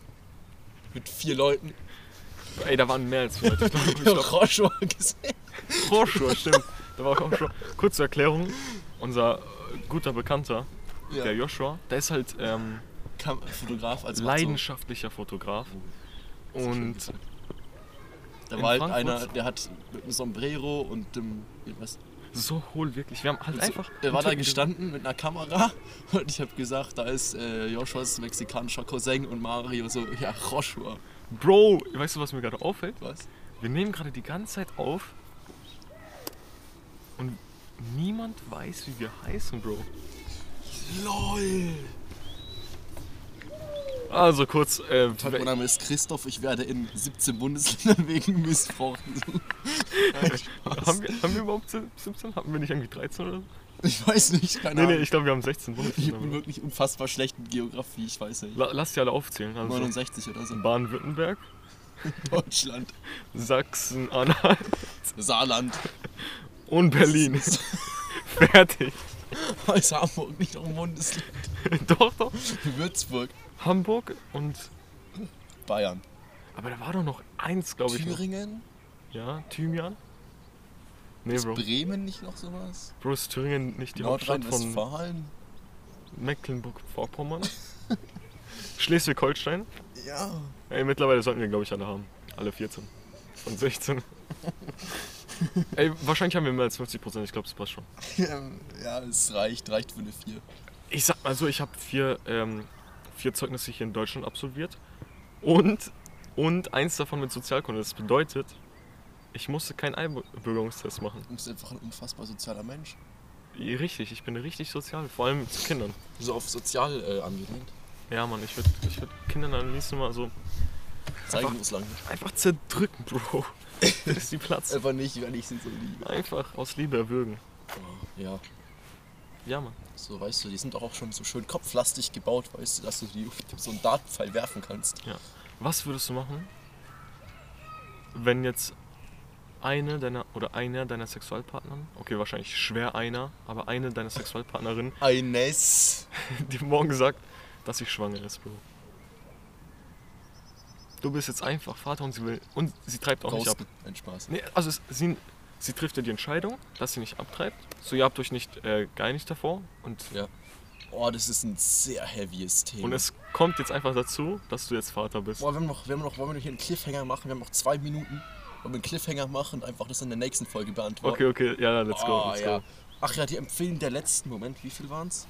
Speaker 1: Mit vier Leuten.
Speaker 2: Ey, da waren mehr als vier Leute. Ich glaub, [LAUGHS]
Speaker 1: Joshua gesehen.
Speaker 2: Joshua, stimmt. Da war auch schon. Kurze Erklärung. Unser guter Bekannter,
Speaker 1: Ja.
Speaker 2: der Joshua, der ist halt ähm,
Speaker 1: Kam Fotograf als
Speaker 2: leidenschaftlicher Fotograf. Und
Speaker 1: Da war halt
Speaker 2: Frankfurt?
Speaker 1: einer, der hat mit einem Sombrero und dem. Was,
Speaker 2: so hohl wirklich. Wir haben halt
Speaker 1: so,
Speaker 2: einfach.
Speaker 1: der war da gestanden mit einer Kamera [LAUGHS] und ich habe gesagt, da ist äh, Joshuas mexikanischer Cousin und Mario so, ja, Joshua.
Speaker 2: Bro, weißt du, was mir gerade auffällt?
Speaker 1: Was?
Speaker 2: Wir nehmen gerade die ganze Zeit auf. Und niemand weiß, wie wir heißen, Bro.
Speaker 1: LOL!
Speaker 2: Also kurz, äh,
Speaker 1: Mein Name ist Christoph, ich werde in 17 Bundesländern [LAUGHS] wegen Missbrauch gesucht. Nein, [LAUGHS] Spaß.
Speaker 2: haben, wir, haben wir überhaupt 17? Hatten wir nicht irgendwie 13 oder so?
Speaker 1: Ich weiß nicht, keine
Speaker 2: Nee,
Speaker 1: Ahnung.
Speaker 2: nee, ich glaube, wir haben 16
Speaker 1: ich bin
Speaker 2: Bundesländer.
Speaker 1: wirklich unfassbar schlecht in Geografie, ich weiß nicht.
Speaker 2: La lass die alle aufzählen. Also
Speaker 1: 69 oder so.
Speaker 2: Baden-Württemberg, [LAUGHS]
Speaker 1: Deutschland,
Speaker 2: Sachsen, Anhalt
Speaker 1: Saarland,
Speaker 2: und Berlin. Fertig. [LAUGHS]
Speaker 1: ist Hamburg nicht noch ein Bundesland.
Speaker 2: doch, doch.
Speaker 1: Würzburg,
Speaker 2: Hamburg und.
Speaker 1: Bayern,
Speaker 2: Aber da war doch noch eins, glaube ich.
Speaker 1: Thüringen,
Speaker 2: Ja, Thymian. Nee,
Speaker 1: ist
Speaker 2: Bro.
Speaker 1: Bremen nicht noch sowas?
Speaker 2: Bro, ist Thüringen nicht die Hauptstadt von
Speaker 1: Nordrhein-Westfalen?
Speaker 2: Mecklenburg-Vorpommern? [LAUGHS] Schleswig-Holstein?
Speaker 1: Ja.
Speaker 2: Ey, mittlerweile sollten wir, glaube ich, alle haben. Alle 14. Von 16. [LAUGHS] Ey, wahrscheinlich haben wir mehr als 50 Prozent. Ich glaube, das passt schon. [LAUGHS]
Speaker 1: Ja, es reicht, reicht für eine 4.
Speaker 2: Ich sag mal so, ich habe vier, ähm, vier Zeugnisse hier in Deutschland absolviert. Und, und eins davon mit Sozialkunde. Das bedeutet, Ich musste keinen Einbürgerungstest machen.
Speaker 1: Du bist einfach ein unfassbar sozialer Mensch.
Speaker 2: Richtig, ich bin richtig sozial, vor allem zu Kindern.
Speaker 1: So auf sozial äh, angelehnt.
Speaker 2: Ja, Mann, ich würde ich würd Kindern am liebsten mal so
Speaker 1: Zeigen
Speaker 2: Einfach-
Speaker 1: uns lang
Speaker 2: einfach zerdrücken, Bro. [LAUGHS] Bis die Platz.
Speaker 1: Einfach nicht, weil ich sie so liebe.
Speaker 2: Einfach aus Liebe erwürgen.
Speaker 1: Oh, ja,
Speaker 2: Ja, Mann.
Speaker 1: so weißt du, die sind doch auch schon so schön kopflastig gebaut, weißt du, dass du die so einen Dartpfeil werfen kannst.
Speaker 2: Was würdest du machen, wenn jetzt eine deiner oder einer deiner Sexualpartnern, okay, wahrscheinlich schwer einer, aber eine deiner Sexualpartnerinnen,
Speaker 1: Eines. [LAUGHS]
Speaker 2: die morgen sagt, dass sie schwanger ist, Bro. Du bist jetzt einfach Vater und sie will und sie treibt auch nicht ab.
Speaker 1: Ghosten. Ein Spaß.
Speaker 2: Nee, also es, sie, sie trifft ja die Entscheidung, dass sie nicht abtreibt. So, ihr habt euch nicht äh, geeinigt davor und,
Speaker 1: Ja. Oh, das ist ein sehr heavyes Thema.
Speaker 2: und es kommt jetzt einfach dazu, dass du jetzt Vater bist.
Speaker 1: Boah, wir haben noch, wir haben noch, wollen wir noch hier einen Cliffhanger machen? Wir haben noch zwei Minuten. Wollen wir einen Cliffhanger machen und einfach das in der nächsten Folge beantworten?
Speaker 2: Okay, okay, ja, let's go,
Speaker 1: Oh,
Speaker 2: let's
Speaker 1: ja.
Speaker 2: go.
Speaker 1: Ach ja, die Empfehlung der letzten, Moment, wie viel waren es?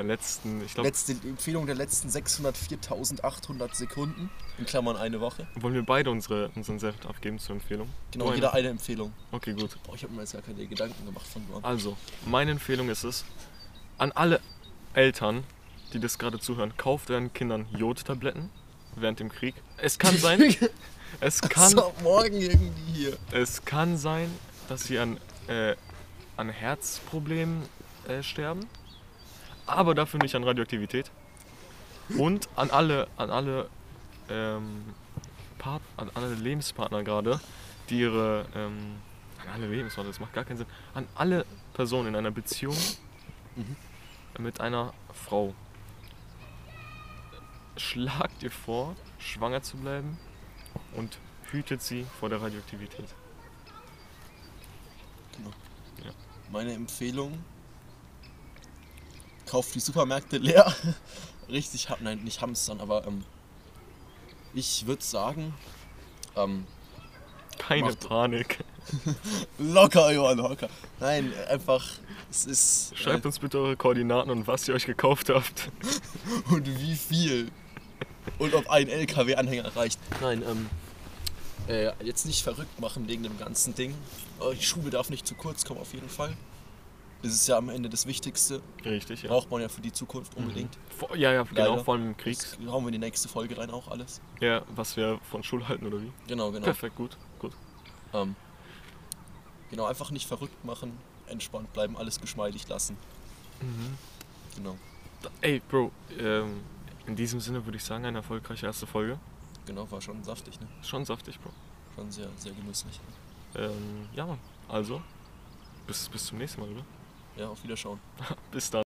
Speaker 2: Der letzten, ich glaube,
Speaker 1: Letzte Empfehlung der letzten 604.800 Sekunden, in Klammern eine Woche.
Speaker 2: wollen wir beide unsere, unseren Senf abgeben zur Empfehlung?
Speaker 1: Genau,
Speaker 2: Du
Speaker 1: jeder eine Empfehlung.
Speaker 2: Okay, gut.
Speaker 1: Boah, ich habe mir jetzt gar keine Gedanken gemacht von du an.
Speaker 2: Also, meine Empfehlung ist es, an alle Eltern, die das gerade zuhören, kauft euren Kindern Jodtabletten während dem Krieg. Es kann [LAUGHS] sein, es kann,
Speaker 1: so, morgen irgendwie hier.
Speaker 2: es kann sein, dass sie an, äh, an Herzproblemen äh, sterben, aber dafür nicht an Radioaktivität. Und an alle, an alle, ähm, Part, an alle Lebenspartner gerade, die ihre, ähm, an alle Lebenspartner, das macht gar keinen Sinn, an alle Personen in einer Beziehung
Speaker 1: Mhm.
Speaker 2: mit einer Frau. Schlagt ihr vor, schwanger zu bleiben und hütet sie vor der Radioaktivität.
Speaker 1: Genau.
Speaker 2: Ja.
Speaker 1: Meine Empfehlung: Kauft die Supermärkte leer. [LAUGHS] Richtig, hab, nein, nicht hamstern, aber ähm, ich würde sagen, ähm,
Speaker 2: Keine
Speaker 1: Macht-
Speaker 2: Panik. [LAUGHS]
Speaker 1: locker, Johann, locker. Nein, einfach, es ist.
Speaker 2: Schreibt uns bitte eure Koordinaten und was ihr euch gekauft habt. [LAUGHS]
Speaker 1: Und wie viel. Und ob ein LKW-Anhänger reicht. Nein, ähm. Äh, jetzt nicht verrückt machen wegen dem ganzen Ding. Die Schule darf nicht zu kurz kommen, auf jeden Fall. Das ist ja am Ende das Wichtigste.
Speaker 2: Richtig, ja.
Speaker 1: Braucht man ja für die Zukunft unbedingt.
Speaker 2: Vor- Ja, ja, genau,
Speaker 1: Leider.
Speaker 2: vor allem im Krieg.
Speaker 1: Das hauen wir in die nächste Folge rein auch alles.
Speaker 2: Ja, was wir von Schule halten oder wie?
Speaker 1: Genau, genau.
Speaker 2: Perfekt, gut, gut.
Speaker 1: Ähm, genau, einfach nicht verrückt machen, entspannt bleiben, alles geschmeidig lassen. Genau,
Speaker 2: Ey, Bro, ähm, in diesem Sinne würde ich sagen, eine erfolgreiche erste Folge.
Speaker 1: genau, war schon saftig, ne?
Speaker 2: Schon saftig, Bro.
Speaker 1: Schon sehr, sehr genüsslich.
Speaker 2: Ähm, ja, Mann. Also, bis, bis zum nächsten Mal, oder?
Speaker 1: Ja, auf Wiederschauen. [LAUGHS]
Speaker 2: Bis dann.